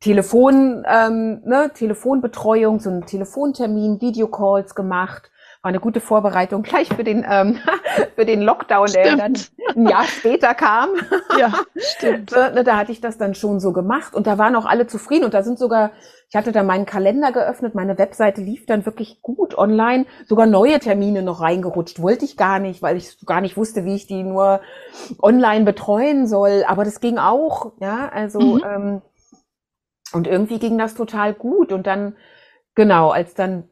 Telefon, ähm, ne, Telefonbetreuung, so einen Telefontermin, Videocalls gemacht war eine gute Vorbereitung gleich für den, ähm, <laughs> für den Lockdown, stimmt. der dann ein Jahr später kam. <laughs> Ja, <laughs> stimmt. Ne, da hatte ich das dann schon so gemacht und da waren auch alle zufrieden und da sind sogar, ich hatte da meinen Kalender geöffnet, meine Webseite lief dann wirklich gut online, sogar neue Termine noch reingerutscht. Wollte ich gar nicht, weil ich gar nicht wusste, wie ich die nur online betreuen soll. Aber das ging auch, ja, also, mhm. ähm, und irgendwie ging das total gut. Und dann, genau, als dann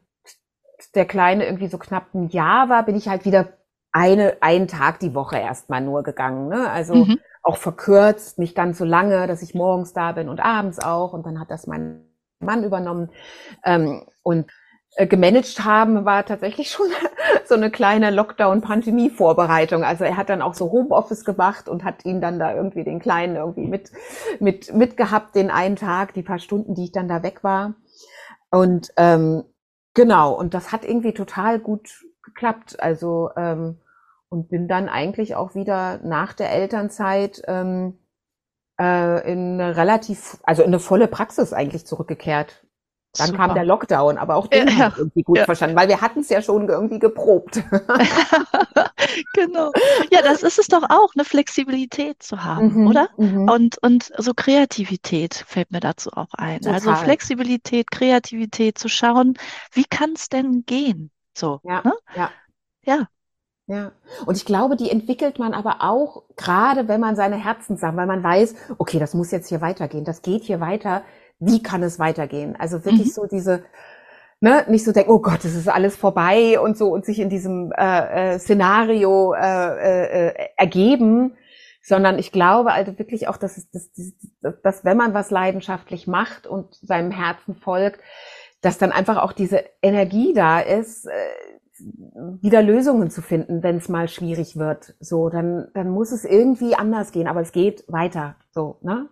der Kleine irgendwie so knapp ein Jahr war, bin ich halt wieder eine, einen Tag die Woche erstmal nur gegangen. Ne? Also mhm. auch verkürzt, nicht ganz so lange, dass ich morgens da bin und abends auch. Und dann hat das mein Mann übernommen. Ähm, und äh, gemanagt haben war tatsächlich <laughs> schon so eine kleine Lockdown-Pandemie-Vorbereitung. Also er hat dann auch so Homeoffice gemacht und hat ihn dann da irgendwie den Kleinen irgendwie mit, mit, mitgehabt, den einen Tag, die paar Stunden, die ich dann da weg war. Und ähm, Genau, und das hat irgendwie total gut geklappt. Also ähm, und bin dann eigentlich auch wieder nach der Elternzeit ähm, äh, in eine relativ, also in eine volle Praxis eigentlich zurückgekehrt. Dann Super. kam der Lockdown, aber auch den ja, habe ich irgendwie gut ja. verstanden, weil wir hatten es ja schon irgendwie geprobt. <laughs> genau. Ja, das ist es doch auch, eine Flexibilität zu haben, mhm, oder? Mhm. Und, und so Kreativität fällt mir dazu auch ein. Also Total. Also Flexibilität, Kreativität, zu schauen, wie kann es denn gehen? So. Ja, ne? ja. Ja. Ja, und ich glaube, die entwickelt man aber auch, gerade wenn man seine Herzenssachen, weil man weiß, okay, das muss jetzt hier weitergehen, das geht hier weiter, wie kann es weitergehen? Also wirklich mhm. so diese, ne, nicht so denken, oh Gott, es ist alles vorbei und so und sich in diesem äh, äh, Szenario äh, äh, äh ergeben, sondern ich glaube also wirklich auch, dass, es, dass, dass, dass wenn man was leidenschaftlich macht und seinem Herzen folgt, dass dann einfach auch diese Energie da ist, äh, wieder Lösungen zu finden, wenn es mal schwierig wird. So, dann, dann muss es irgendwie anders gehen, aber es geht weiter. So, ne?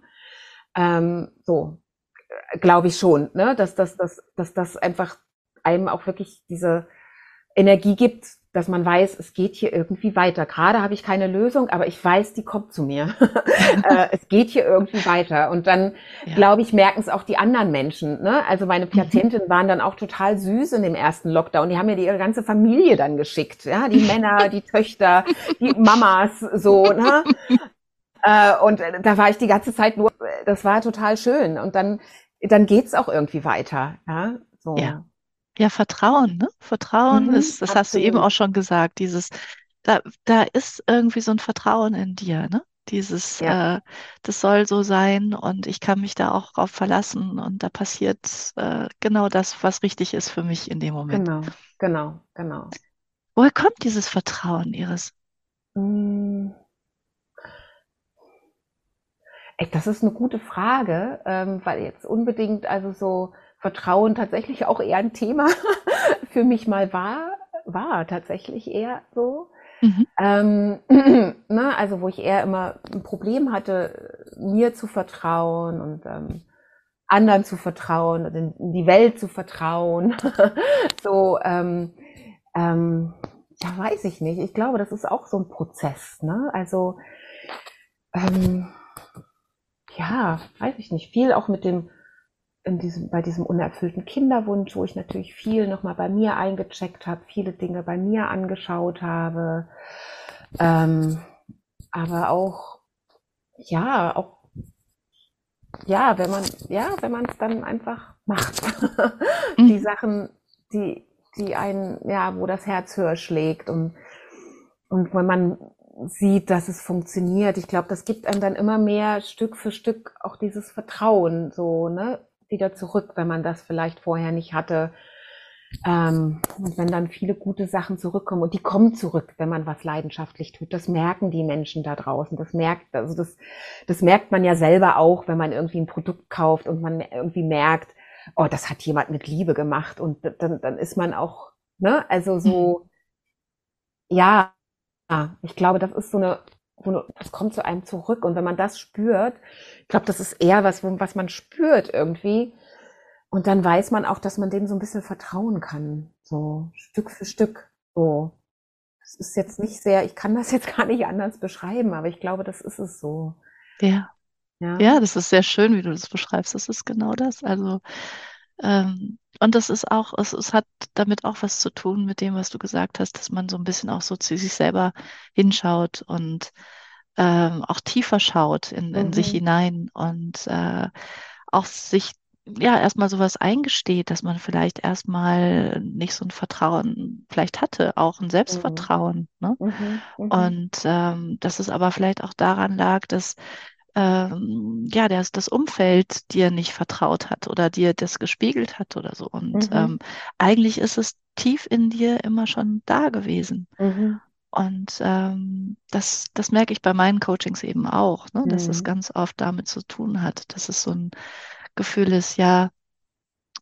Ähm, so, glaube ich schon, ne? dass, dass, dass, dass das einfach einem auch wirklich diese Energie gibt, dass man weiß, es geht hier irgendwie weiter. Gerade habe ich keine Lösung, aber ich weiß, die kommt zu mir. <laughs> äh, es geht hier irgendwie weiter. Und dann, ja. glaube ich, merken es auch die anderen Menschen. Ne? Also meine mhm. Patientinnen waren dann auch total süß in dem ersten Lockdown. Die haben mir die, ihre ganze Familie dann geschickt. Ja? Die <laughs> Männer, die Töchter, die Mamas, so. Ne? <laughs> Äh, und da war ich die ganze Zeit nur, das war total schön. Und dann dann geht's auch irgendwie weiter. Ja, so. ja. ja Vertrauen, ne? Vertrauen mhm, ist, das absolut. hast du eben auch schon gesagt, dieses, da, da ist irgendwie so ein Vertrauen in dir, ne? Dieses, ja. äh, das soll so sein und ich kann mich da auch drauf verlassen und da passiert äh, genau das, was richtig ist für mich in dem Moment. Genau, genau, genau. Woher kommt dieses Vertrauen, Iris? Hm. Das ist eine gute Frage, ähm, weil jetzt unbedingt also so Vertrauen tatsächlich auch eher ein Thema <laughs> für mich mal war, war tatsächlich eher so. Mhm. Ähm, <clears throat> ne, also wo ich eher immer ein Problem hatte, mir zu vertrauen und ähm, anderen zu vertrauen und in, in die Welt zu vertrauen. <laughs> so, ähm, ähm, ja, weiß ich nicht. Ich glaube, das ist auch so ein Prozess. Ne? Also ähm, ja, weiß ich nicht, viel auch mit dem, in diesem, bei diesem unerfüllten Kinderwunsch, wo ich natürlich viel nochmal bei mir eingecheckt habe, viele Dinge bei mir angeschaut habe. Ähm, aber auch, ja, auch, ja, wenn man, ja, wenn man es dann einfach macht. <laughs> die mhm. Sachen, die, die einen, ja, wo das Herz höher schlägt und, und wenn man sieht, dass es funktioniert. Ich glaube, das gibt einem dann immer mehr Stück für Stück auch dieses Vertrauen so, ne, wieder zurück, wenn man das vielleicht vorher nicht hatte. Ähm, und wenn dann viele gute Sachen zurückkommen und die kommen zurück, wenn man was leidenschaftlich tut, das merken die Menschen da draußen. Das merkt, also das, das merkt man ja selber auch, wenn man irgendwie ein Produkt kauft und man irgendwie merkt, oh, das hat jemand mit Liebe gemacht und dann, dann ist man auch, ne, also so, mhm. ja, ja, ich glaube, das ist so eine, so eine, das kommt zu einem zurück. Und wenn man das spürt, ich glaube, das ist eher was, was man spürt irgendwie. Und dann weiß man auch, dass man dem so ein bisschen vertrauen kann. So Stück für Stück. So. das ist jetzt nicht sehr, ich kann das <laughs> jetzt gar nicht anders beschreiben, aber ich glaube, das ist es so. Ja. Ja, ja das ist sehr schön, wie du das beschreibst. Das ist genau das. Also, ähm, und das ist auch, es, es hat damit auch was zu tun mit dem, was du gesagt hast, dass man so ein bisschen auch so zu sich selber hinschaut und ähm, auch tiefer schaut in, in mhm. sich hinein und äh, auch sich ja erstmal sowas eingesteht, dass man vielleicht erstmal nicht so ein Vertrauen vielleicht hatte, auch ein Selbstvertrauen. Mhm. Ne? Mhm. mhm. Und ähm, dass es aber vielleicht auch daran lag, dass ähm, ja, das, das Umfeld dir nicht vertraut hat oder dir das gespiegelt hat oder so. Und mhm. ähm, eigentlich ist es tief in dir immer schon da gewesen. Mhm. Und ähm, das, das merke ich bei meinen Coachings eben auch, ne? dass es mhm. ganz oft damit zu tun hat, dass es so ein Gefühl ist, ja,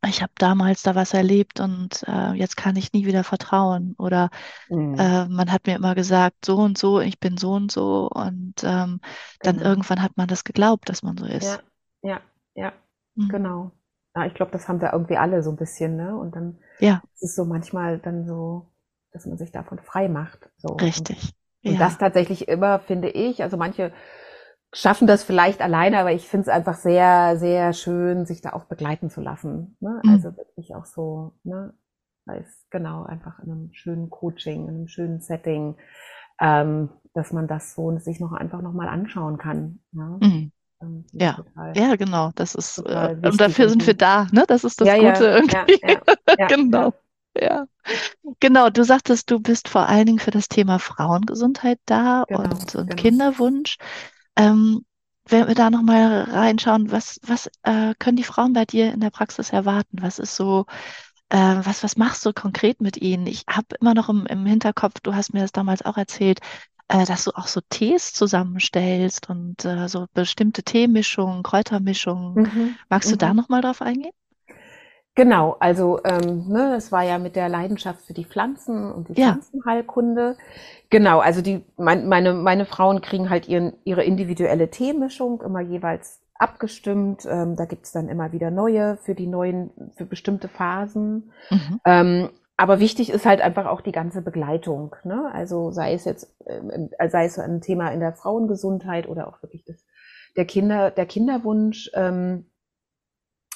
ich habe damals da was erlebt und äh, jetzt kann ich nie wieder vertrauen. Oder mhm. äh, man hat mir immer gesagt, so und so, ich bin so und so. Und ähm, dann genau. irgendwann hat man das geglaubt, dass man so ist. Ja, ja, ja, mhm. genau. Ja, ich glaube, das haben wir irgendwie alle so ein bisschen, ne? Und dann ja. ist es so manchmal dann so, dass man sich davon frei macht. So. Richtig. Und, und das tatsächlich immer, finde ich, also manche schaffen das vielleicht alleine, aber ich finde es einfach sehr, sehr schön, sich da auch begleiten zu lassen. Ne? Mhm. Also wirklich auch so, ne? Weiß, genau, einfach in einem schönen Coaching, in einem schönen Setting, ähm, dass man das so sich noch einfach nochmal anschauen kann. Ne? Mhm. Ähm, ja, ja, genau. Das ist äh, und dafür sind wir da, ne? Das ist das ja, Gute ja, irgendwie. <laughs> Ja, genau. Ja, genau. Du sagtest, du bist vor allen Dingen für das Thema Frauengesundheit da genau, und, und genau. Kinderwunsch. Ähm, wenn wir da nochmal reinschauen, was, was äh, können die Frauen bei dir in der Praxis erwarten? Was ist so, äh, was, was machst du konkret mit ihnen? Ich habe immer noch im, im Hinterkopf, du hast mir das damals auch erzählt, äh, dass du auch so Tees zusammenstellst und äh, so bestimmte Teemischungen, Kräutermischungen. Mhm. Magst du mhm. da nochmal drauf eingehen? Genau, also ähm, ne, das war ja mit der Leidenschaft für die Pflanzen und die ja. Pflanzenheilkunde. Genau, also die mein, meine meine Frauen kriegen halt ihren, ihre individuelle Teemischung immer jeweils abgestimmt. Ähm, da gibt's dann immer wieder neue für die neuen für bestimmte Phasen. Mhm. Ähm, aber wichtig ist halt einfach auch die ganze Begleitung. Ne? Also sei es jetzt äh, sei es ein Thema in der Frauengesundheit oder auch wirklich das der Kinder der Kinderwunsch. Ähm,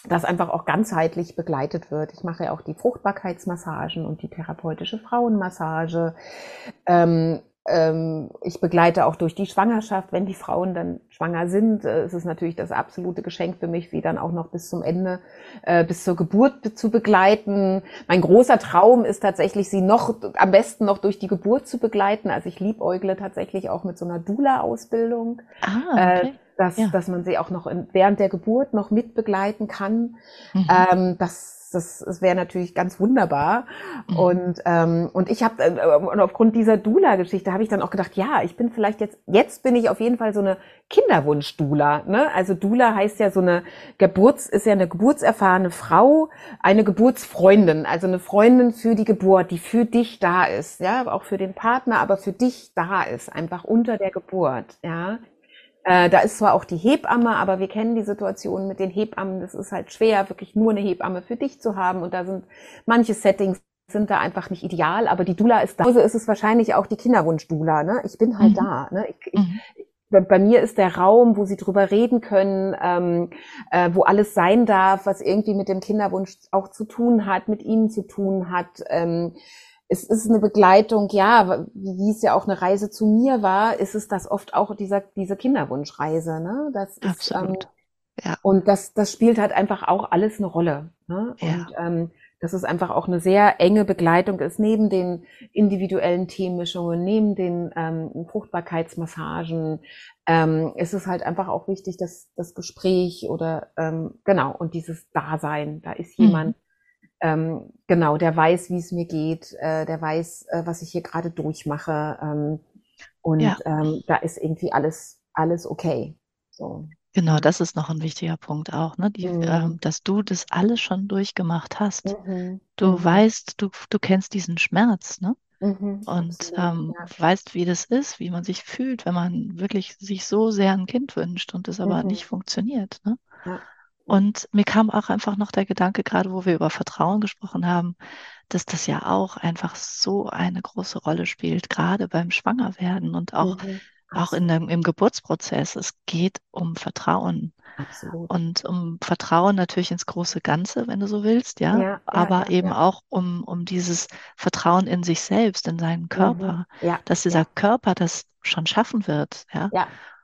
das einfach auch ganzheitlich begleitet wird. Ich mache ja auch die Fruchtbarkeitsmassagen und die therapeutische Frauenmassage. Ähm, ähm, ich begleite auch durch die Schwangerschaft, wenn die Frauen dann schwanger sind. Äh, es ist natürlich das absolute Geschenk für mich, sie dann auch noch bis zum Ende, äh, bis zur Geburt zu begleiten. Mein großer Traum ist tatsächlich, sie noch am besten noch durch die Geburt zu begleiten. Also ich liebäugle tatsächlich auch mit so einer Dula-Ausbildung. Ah, okay. Äh, dass, ja. dass man sie auch noch in, während der Geburt noch mit begleiten kann. Mhm. Ähm, das das, das wäre natürlich ganz wunderbar. Mhm. Und, ähm, und ich habe, äh, und aufgrund dieser Dula-Geschichte habe ich dann auch gedacht, ja, ich bin vielleicht jetzt, jetzt bin ich auf jeden Fall so eine Kinderwunsch-Dula. Ne? Also Dula heißt ja so eine Geburts, ist ja eine geburtserfahrene Frau, eine Geburtsfreundin, also eine Freundin für die Geburt, die für dich da ist, ja, auch für den Partner, aber für dich da ist, einfach unter der Geburt, ja. Äh, da ist zwar auch die Hebamme, aber wir kennen die Situation mit den Hebammen. Das ist halt schwer, wirklich nur eine Hebamme für dich zu haben. Und da sind manche Settings sind da einfach nicht ideal, aber die Dula ist da. Also ist es wahrscheinlich auch die Kinderwunsch-Dula. Ne? Ich bin halt mhm. da. Ne? Ich, ich, mhm. Bei mir ist der Raum, wo sie drüber reden können, ähm, äh, wo alles sein darf, was irgendwie mit dem Kinderwunsch auch zu tun hat, mit ihnen zu tun hat. Ähm, es ist eine Begleitung, ja, wie es ja auch eine Reise zu mir war, ist es das oft auch dieser, diese Kinderwunschreise, ne? Das ist, Absolut. Ähm, ja. Und das, das spielt halt einfach auch alles eine Rolle. Ne? Ja. Und ähm, dass es einfach auch eine sehr enge Begleitung ist, neben den individuellen Teemischungen, neben den ähm, Fruchtbarkeitsmassagen, ähm, ist es halt einfach auch wichtig, dass das Gespräch oder ähm, genau und dieses Dasein, da ist jemand, mhm ähm, genau, der weiß, wie es mir geht, äh, der weiß, äh, was ich hier gerade durchmache. Ähm, und ja. ähm, da ist irgendwie alles, alles okay. So. Genau, das ist noch ein wichtiger Punkt auch, ne? Die, mhm. ähm, dass du das alles schon durchgemacht hast. Mhm. Du mhm. weißt, du, du kennst diesen Schmerz, ne? Mhm, und ähm, ja. weißt, wie das ist, wie man sich fühlt, wenn man wirklich sich so sehr ein Kind wünscht und es aber nicht mhm. funktioniert. Ne? Ja. Und mir kam auch einfach noch der Gedanke, gerade wo wir über Vertrauen gesprochen haben, dass das ja auch einfach so eine große Rolle spielt, gerade beim Schwangerwerden und auch, Mhm. auch in dem, im Geburtsprozess. Es geht um Vertrauen Absolut. und um Vertrauen natürlich ins große Ganze, wenn du so willst, ja, Ja, aber ja, eben ja. auch um, um dieses Vertrauen in sich selbst, in seinen Mhm. Körper, Ja, dass dieser Körper das schon schaffen wird, ja,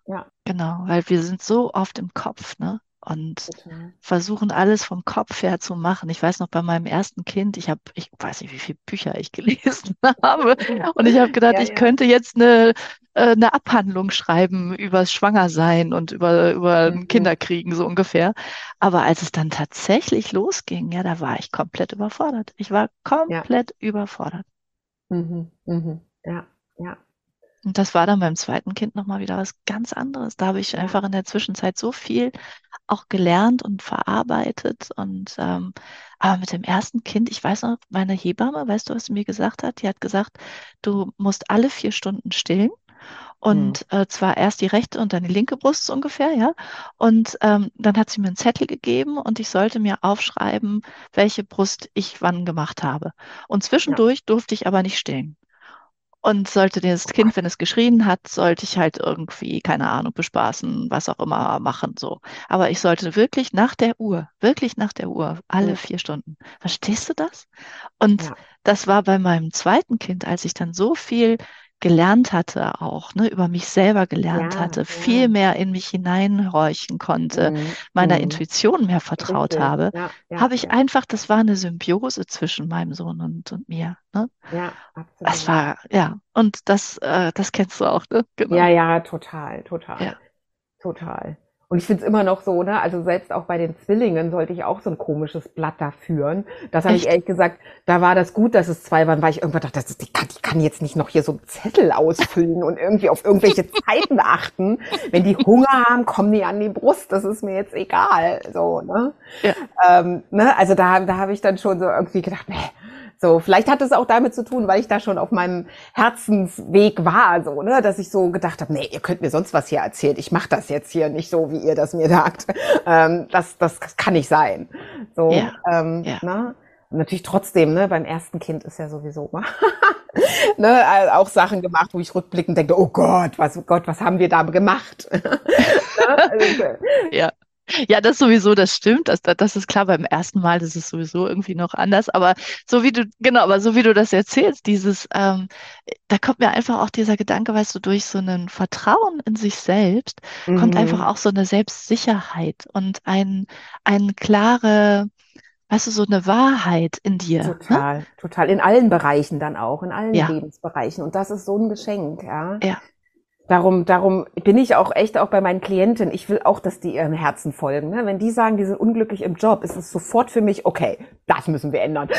ja, Genau, weil wir sind so oft im Kopf, ne? Und total. versuchen alles vom Kopf her zu machen. Ich weiß noch, bei meinem ersten Kind, ich habe, ich weiß nicht, wie viele Bücher ich <laughs> gelesen habe. <laughs> Und ich habe gedacht, Ja, ich ja. könnte jetzt eine, äh, eine Abhandlung schreiben über Schwangersein und über, über Mhm. Kinderkriegen, so ungefähr. Aber als es dann tatsächlich losging, ja, da war ich komplett überfordert. Ich war Ja. komplett überfordert. Mhm. Mhm. Ja, ja, Und das war dann beim zweiten Kind nochmal wieder was ganz anderes. Da habe ich ja. einfach in der Zwischenzeit so viel auch gelernt und verarbeitet. Und ähm, aber mit dem ersten Kind, ich weiß noch, meine Hebamme, weißt du, was sie mir gesagt hat? Die hat gesagt, du musst alle vier Stunden stillen. Mhm. Und äh, zwar erst die rechte und dann die linke Brust so ungefähr, ja. Und ähm, dann hat sie mir einen Zettel gegeben und ich sollte mir aufschreiben, welche Brust ich wann gemacht habe. Und Ja. zwischendurch durfte ich aber nicht stillen. Und sollte das Kind, wenn es geschrien hat, sollte ich halt irgendwie, keine Ahnung, bespaßen, was auch immer machen, so. Aber ich sollte wirklich nach der Uhr, wirklich nach der Uhr, alle vier Stunden. Verstehst du das? Und Ja, das war bei meinem zweiten Kind, als ich dann so viel gelernt hatte, auch, ne, über mich selber gelernt ja, hatte, viel ja. mehr in mich hineinhorchen konnte, Mhm. meiner Mhm. Intuition mehr vertraut Richtig. habe, Ja, habe ich einfach, das war eine Symbiose zwischen meinem Sohn und, und mir, ne? Ja, Das absolut. war, ja, und das, äh, das kennst du auch, ne? Genau. Ja, ja, total, total, total. Und ich finde es immer noch so, ne, also selbst auch bei den Zwillingen sollte ich auch so ein komisches Blatt da führen. Das habe ich ehrlich gesagt, da war das gut, dass es zwei waren, weil ich irgendwann dachte, das ist, die, kann, die kann jetzt nicht noch hier so einen Zettel ausfüllen und irgendwie auf irgendwelche <laughs> Zeiten achten. Wenn die Hunger haben, kommen die an die Brust, das ist mir jetzt egal. So, ne? Ja. Ähm, ne? Also da, da habe ich dann schon so irgendwie gedacht, nee, so, vielleicht hat es auch damit zu tun, weil ich da schon auf meinem Herzensweg war, so, ne, dass ich so gedacht habe, nee, ihr könnt mir sonst was hier erzählen. Ich mache das jetzt hier nicht so, wie ihr das mir sagt. <laughs> Ähm, das, das kann nicht sein. So, Ja, ähm, ja. ne? Und natürlich trotzdem, ne, beim ersten Kind ist ja sowieso mal, <laughs> ne, also auch Sachen gemacht, wo ich rückblickend denke, oh Gott, was, oh Gott, was haben wir da gemacht? <laughs> ne? also, Ja. Ja, das sowieso, das stimmt. Das, das das ist klar, beim ersten Mal ist es sowieso irgendwie noch anders. Aber so wie du, genau, aber so wie du das erzählst, dieses, ähm, da kommt mir einfach auch dieser Gedanke, weißt du, durch so ein Vertrauen in sich selbst kommt einfach mhm. auch so eine Selbstsicherheit und ein, ein klare, weißt du, so eine Wahrheit in dir, ne? Total, total. In allen Bereichen dann auch, in allen Ja, Lebensbereichen. Und das ist so ein Geschenk, ja. ja, Darum, darum bin ich auch echt auch bei meinen Klienten. Ich will auch, dass die ihrem Herzen folgen. Ne? Wenn die sagen, die sind unglücklich im Job, ist es sofort für mich, okay, das müssen wir ändern. <laughs>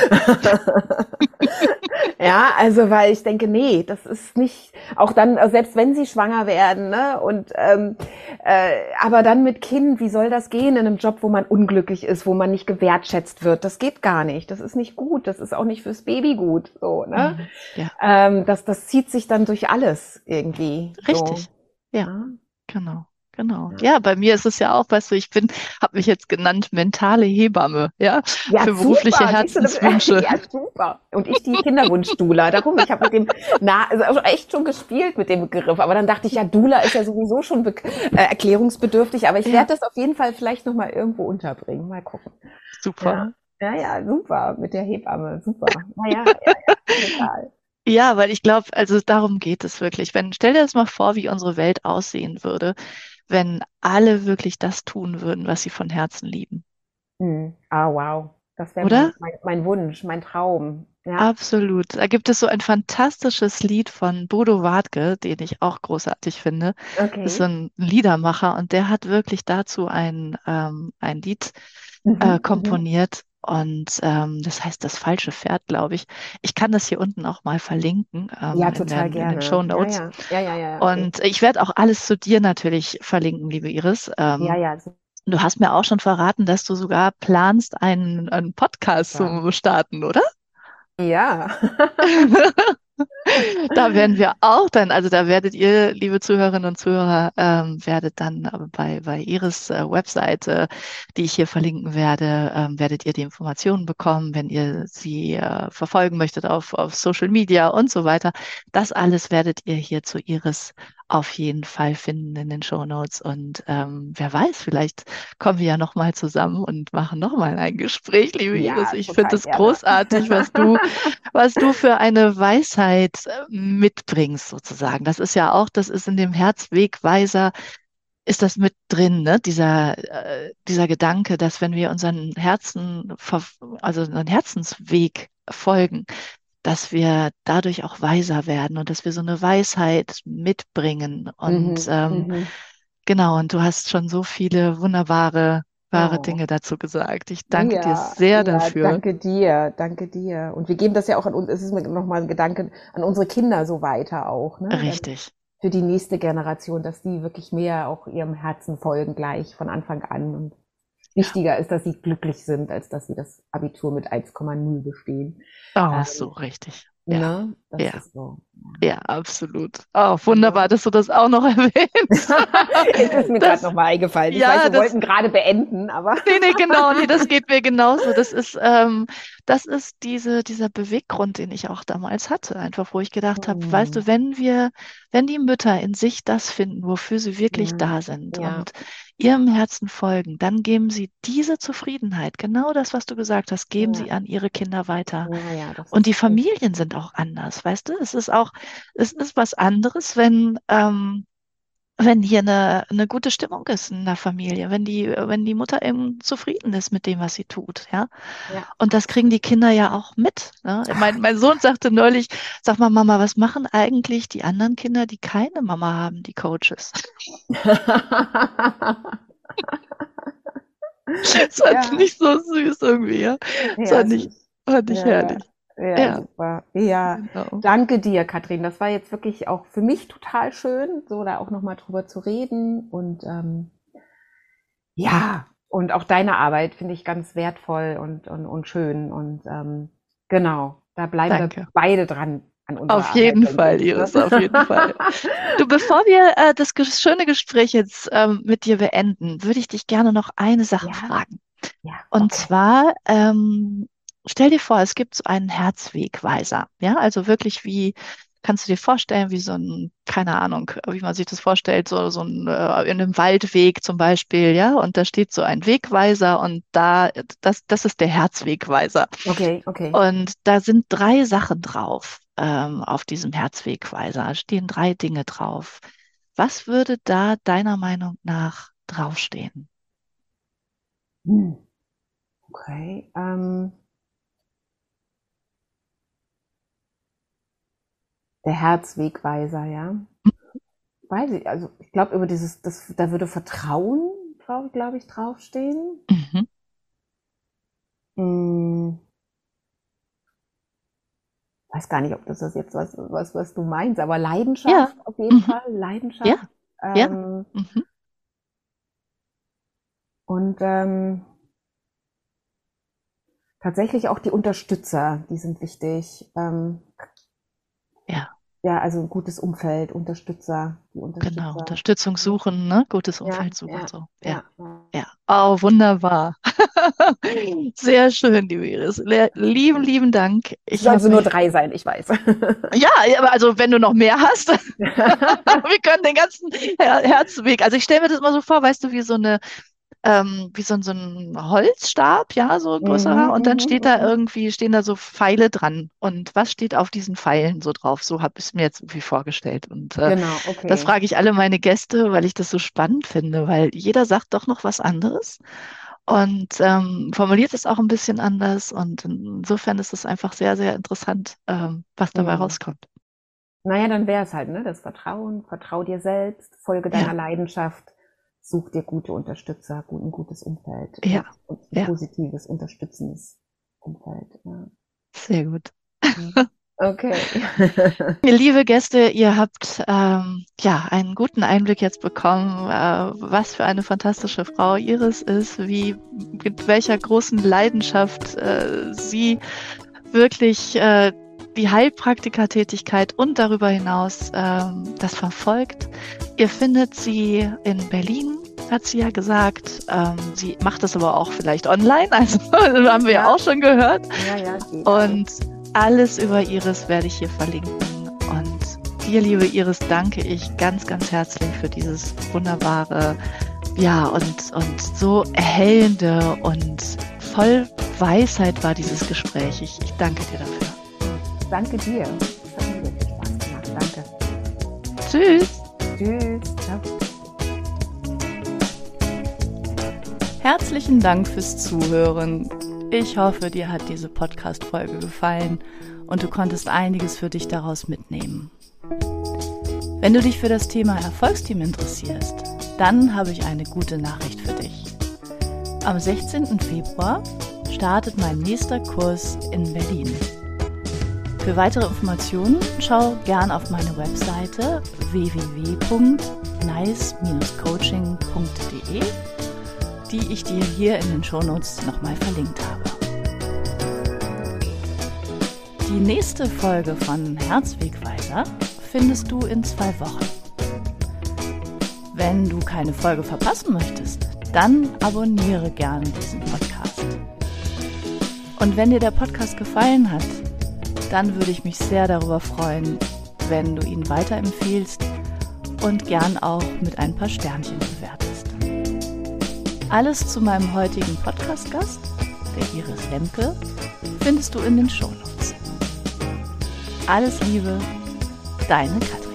ja, also weil ich denke, nee, das ist nicht, auch dann, selbst wenn sie schwanger werden, ne? Und ähm, äh, aber dann mit Kind, wie soll das gehen in einem Job, wo man unglücklich ist, wo man nicht gewertschätzt wird? Das geht gar nicht. Das ist nicht gut. Das ist auch nicht fürs Baby gut. So, ne? mhm, ja, Ähm, das, das zieht sich dann durch alles irgendwie. So. richtig. Ja. Ja, Genau, genau. ja. Ja, bei mir ist es ja auch, weißt du, ich bin, habe mich jetzt genannt mentale Hebamme, ja, Ja, für berufliche super. Herzenswünsche. <laughs> ja, super. Und ich die Kinderwunschdula. Darum, ich habe mit dem, <laughs> na, also echt schon gespielt mit dem Begriff. Aber dann dachte ich, ja, Dula ist ja sowieso schon äh, erklärungsbedürftig. Aber ich werde das auf jeden Fall vielleicht nochmal irgendwo unterbringen. Mal gucken. super. Ja, ja, ja, super. Mit der Hebamme. Super. Naja, <laughs> ja, ja, total. Ja, weil ich glaube, also darum geht es wirklich. Wenn, stell dir das mal vor, wie unsere Welt aussehen würde, wenn alle wirklich das tun würden, was sie von Herzen lieben, Hm. Ah, wow. Das wäre mein, mein, Wunsch, mein Traum. Ja. Absolut. Da gibt es so ein fantastisches Lied von Bodo Wartke, den ich auch großartig finde. Das ist so Okay. ein Liedermacher und der hat wirklich dazu ein, ähm, ein Lied äh, Mhm, mhm. komponiert. Und ähm, das heißt das falsche Pferd, glaube ich. Ich kann das hier unten auch mal verlinken ähm, Ja, in total den, in den Show gerne. Ja, Notes. ja. Ja, ja, ja, ja, okay. Und ich werde auch alles zu dir natürlich verlinken, liebe Iris. Ja, Ähm, ja, du hast mir auch schon verraten, dass du sogar planst, einen, einen Podcast super. zu starten, oder? Ja. <laughs> <laughs> <laughs> <laughs> da werden wir auch dann, also da werdet ihr, liebe Zuhörerinnen und Zuhörer, ähm, werdet dann bei, bei Iris äh, Webseite, die ich hier verlinken werde, ähm, werdet ihr die Informationen bekommen, wenn ihr sie äh, verfolgen möchtet auf, auf Social Media und so weiter. Das alles werdet ihr hier zu Iris auf jeden Fall finden in den Show Notes. Und ähm, wer weiß, vielleicht kommen wir ja nochmal zusammen und machen nochmal ein Gespräch, liebe ja, Iris. Ich finde es großartig, was du, <laughs> was du für eine Weisheit äh, mitbringst, sozusagen. Das ist ja auch, das ist in dem Herzwegweiser, ist das mit drin, ne? dieser, äh, dieser Gedanke, dass wenn wir unseren Herzen, also unseren Herzensweg folgen, dass wir dadurch auch weiser werden und dass wir so eine Weisheit mitbringen. Und mhm, ähm, mhm. genau, und du hast schon so viele wunderbare wahre oh. Dinge dazu gesagt. Ich danke ja, dir sehr ja, dafür. Danke dir, danke dir. Und wir geben das ja auch an uns, es ist mir nochmal ein Gedanke, an unsere Kinder so weiter auch. Ne? Richtig. Für die nächste Generation, dass die wirklich mehr auch ihrem Herzen folgen gleich von Anfang an. Und wichtiger ist, dass sie glücklich sind, als dass sie das Abitur mit 1,0 bestehen. Oh, ähm, so richtig. Ja. Ne? Ja. So. ja. absolut. Oh, wunderbar, dass du das auch noch <laughs> erwähnst. Jetzt ist mir gerade nochmal eingefallen. Ich ja, weiß, wir das, wollten gerade beenden, aber. nee, nee, genau, nee, das geht mir genauso. Das <laughs> ist, ähm, das ist diese, dieser Beweggrund, den ich auch damals hatte, einfach, wo ich gedacht habe, mhm. weißt du, wenn wir, wenn die Mütter in sich das finden, wofür sie wirklich mhm. da sind ja. und ihrem Herzen folgen, dann geben sie diese Zufriedenheit, genau das, was du gesagt hast, geben ja. sie an ihre Kinder weiter. Ja, und die Familien sind auch anders, weißt du? Es ist auch, es ist was anderes, wenn, ähm, wenn hier eine, eine gute Stimmung ist in der Familie, wenn die, wenn die Mutter eben zufrieden ist mit dem, was sie tut, ja. ja. Und das kriegen die Kinder ja auch mit. Ne? Mein, mein Sohn sagte neulich, sag mal, Mama, was machen eigentlich die anderen Kinder, die keine Mama haben, die Coaches? <laughs> das fand ja. nicht so süß irgendwie, ja. Das ja, fand ich, fand ich herrlich. Ja, ja, super. Ja, genau. danke dir, Katrin. Das war jetzt wirklich auch für mich total schön, so da auch nochmal drüber zu reden. Und ähm, ja, und auch deine Arbeit finde ich ganz wertvoll und, und, und schön. Und ähm, genau, da bleiben danke. wir beide dran. auf Arbeit, jeden Fall, ich. Iris, auf jeden <laughs> Fall. Du, bevor wir äh, das schöne Gespräch jetzt ähm, mit dir beenden, würde ich dich gerne noch eine Sache ja. fragen. Ja, okay. Und zwar, ähm, stell dir vor, es gibt so einen Herzwegweiser. Ja, also wirklich wie, kannst du dir vorstellen, wie so ein, keine Ahnung, wie man sich das vorstellt, so, so ein, äh, in einem Waldweg zum Beispiel, ja, und da steht so ein Wegweiser und da, das, das ist der Herzwegweiser. Okay, okay. Und da sind drei Sachen drauf, ähm, auf diesem Herzwegweiser, da stehen drei Dinge drauf. Was würde da deiner Meinung nach draufstehen? Hm. Okay, ähm, Der Herzwegweiser, ja. Weiß ich, also ich glaube, über dieses, das, da würde Vertrauen, glaube ich, draufstehen. Mhm. Hm. Weiß gar nicht, ob das ist jetzt was, was, was du meinst, aber Leidenschaft ja. auf jeden mhm. Fall, Leidenschaft. Ja. Ähm, ja. Mhm. Und ähm, tatsächlich auch die Unterstützer, die sind wichtig. Ähm, ja. Also ein gutes Umfeld, Unterstützer, die Unterstützer. Genau, Unterstützung suchen, ne? Gutes Umfeld ja, suchen. Ja, so. Ja. ja. ja. Oh, wunderbar. <laughs> Sehr schön, liebe Iris. Lieben, lieben Dank. Ich soll also nur drei sein, ich weiß. <laughs> ja, aber also wenn du noch mehr hast, <laughs> wir können den ganzen Her Herzweg. Also ich stelle mir das mal so vor, weißt du, wie so eine ähm, wie so, so ein Holzstab, ja, so größerer. Mhm, und dann mhm, steht da mhm. irgendwie, stehen da so Pfeile dran. Und was steht auf diesen Pfeilen so drauf? So habe ich es mir jetzt irgendwie vorgestellt. Und äh, genau, okay. das frage ich alle meine Gäste, weil ich das so spannend finde, weil jeder sagt doch noch was anderes und ähm, formuliert es auch ein bisschen anders. Und insofern ist es einfach sehr, sehr interessant, ähm, was dabei mhm. rauskommt. Naja, dann wäre es halt, ne? Das Vertrauen, vertrau dir selbst, folge deiner ja. Leidenschaft such dir gute Unterstützer, ein gutes Umfeld. Ja. Und ein ja. positives, unterstützendes Umfeld. Ja. Sehr gut. Okay. <laughs> Liebe Gäste, ihr habt ähm, ja einen guten Einblick jetzt bekommen, äh, was für eine fantastische Frau Iris ist, wie mit welcher großen Leidenschaft äh, sie wirklich äh, die Heilpraktikertätigkeit und darüber hinaus ähm, das verfolgt. Ihr findet sie in Berlin, hat sie ja gesagt. Ähm, sie macht das aber auch vielleicht online, <laughs> also haben wir ja, auch schon gehört. Ja, ja, und alles über Iris werde ich hier verlinken. Und dir, liebe Iris, danke ich ganz, ganz herzlich für dieses wunderbare, ja, und, und so erhellende und voll Weisheit war dieses Gespräch. Ich, ich danke dir dafür. Danke dir. Das hat mir wirklich Spaß gemacht. Danke. Tschüss. Tschüss. Ciao. Herzlichen Dank fürs Zuhören. Ich hoffe, dir hat diese Podcast-Folge gefallen und du konntest einiges für dich daraus mitnehmen. Wenn du dich für das Thema Erfolgsteam interessierst, dann habe ich eine gute Nachricht für dich. Am 16. Februar startet mein nächster Kurs in Berlin. Für weitere Informationen schau gern auf meine Webseite www.nice-coaching.de, die ich dir hier in den Shownotes nochmal verlinkt habe. Die nächste Folge von Herzwegweiser findest du in zwei Wochen. Wenn du keine Folge verpassen möchtest, dann abonniere gerne diesen Podcast. Und wenn dir der Podcast gefallen hat, dann würde ich mich sehr darüber freuen, wenn du ihn weiterempfehlst und gern auch mit ein paar Sternchen bewertest. Alles zu meinem heutigen Podcast-Gast, der Iris Lemke, findest du in den Shownotes. Alles Liebe, deine Katrin.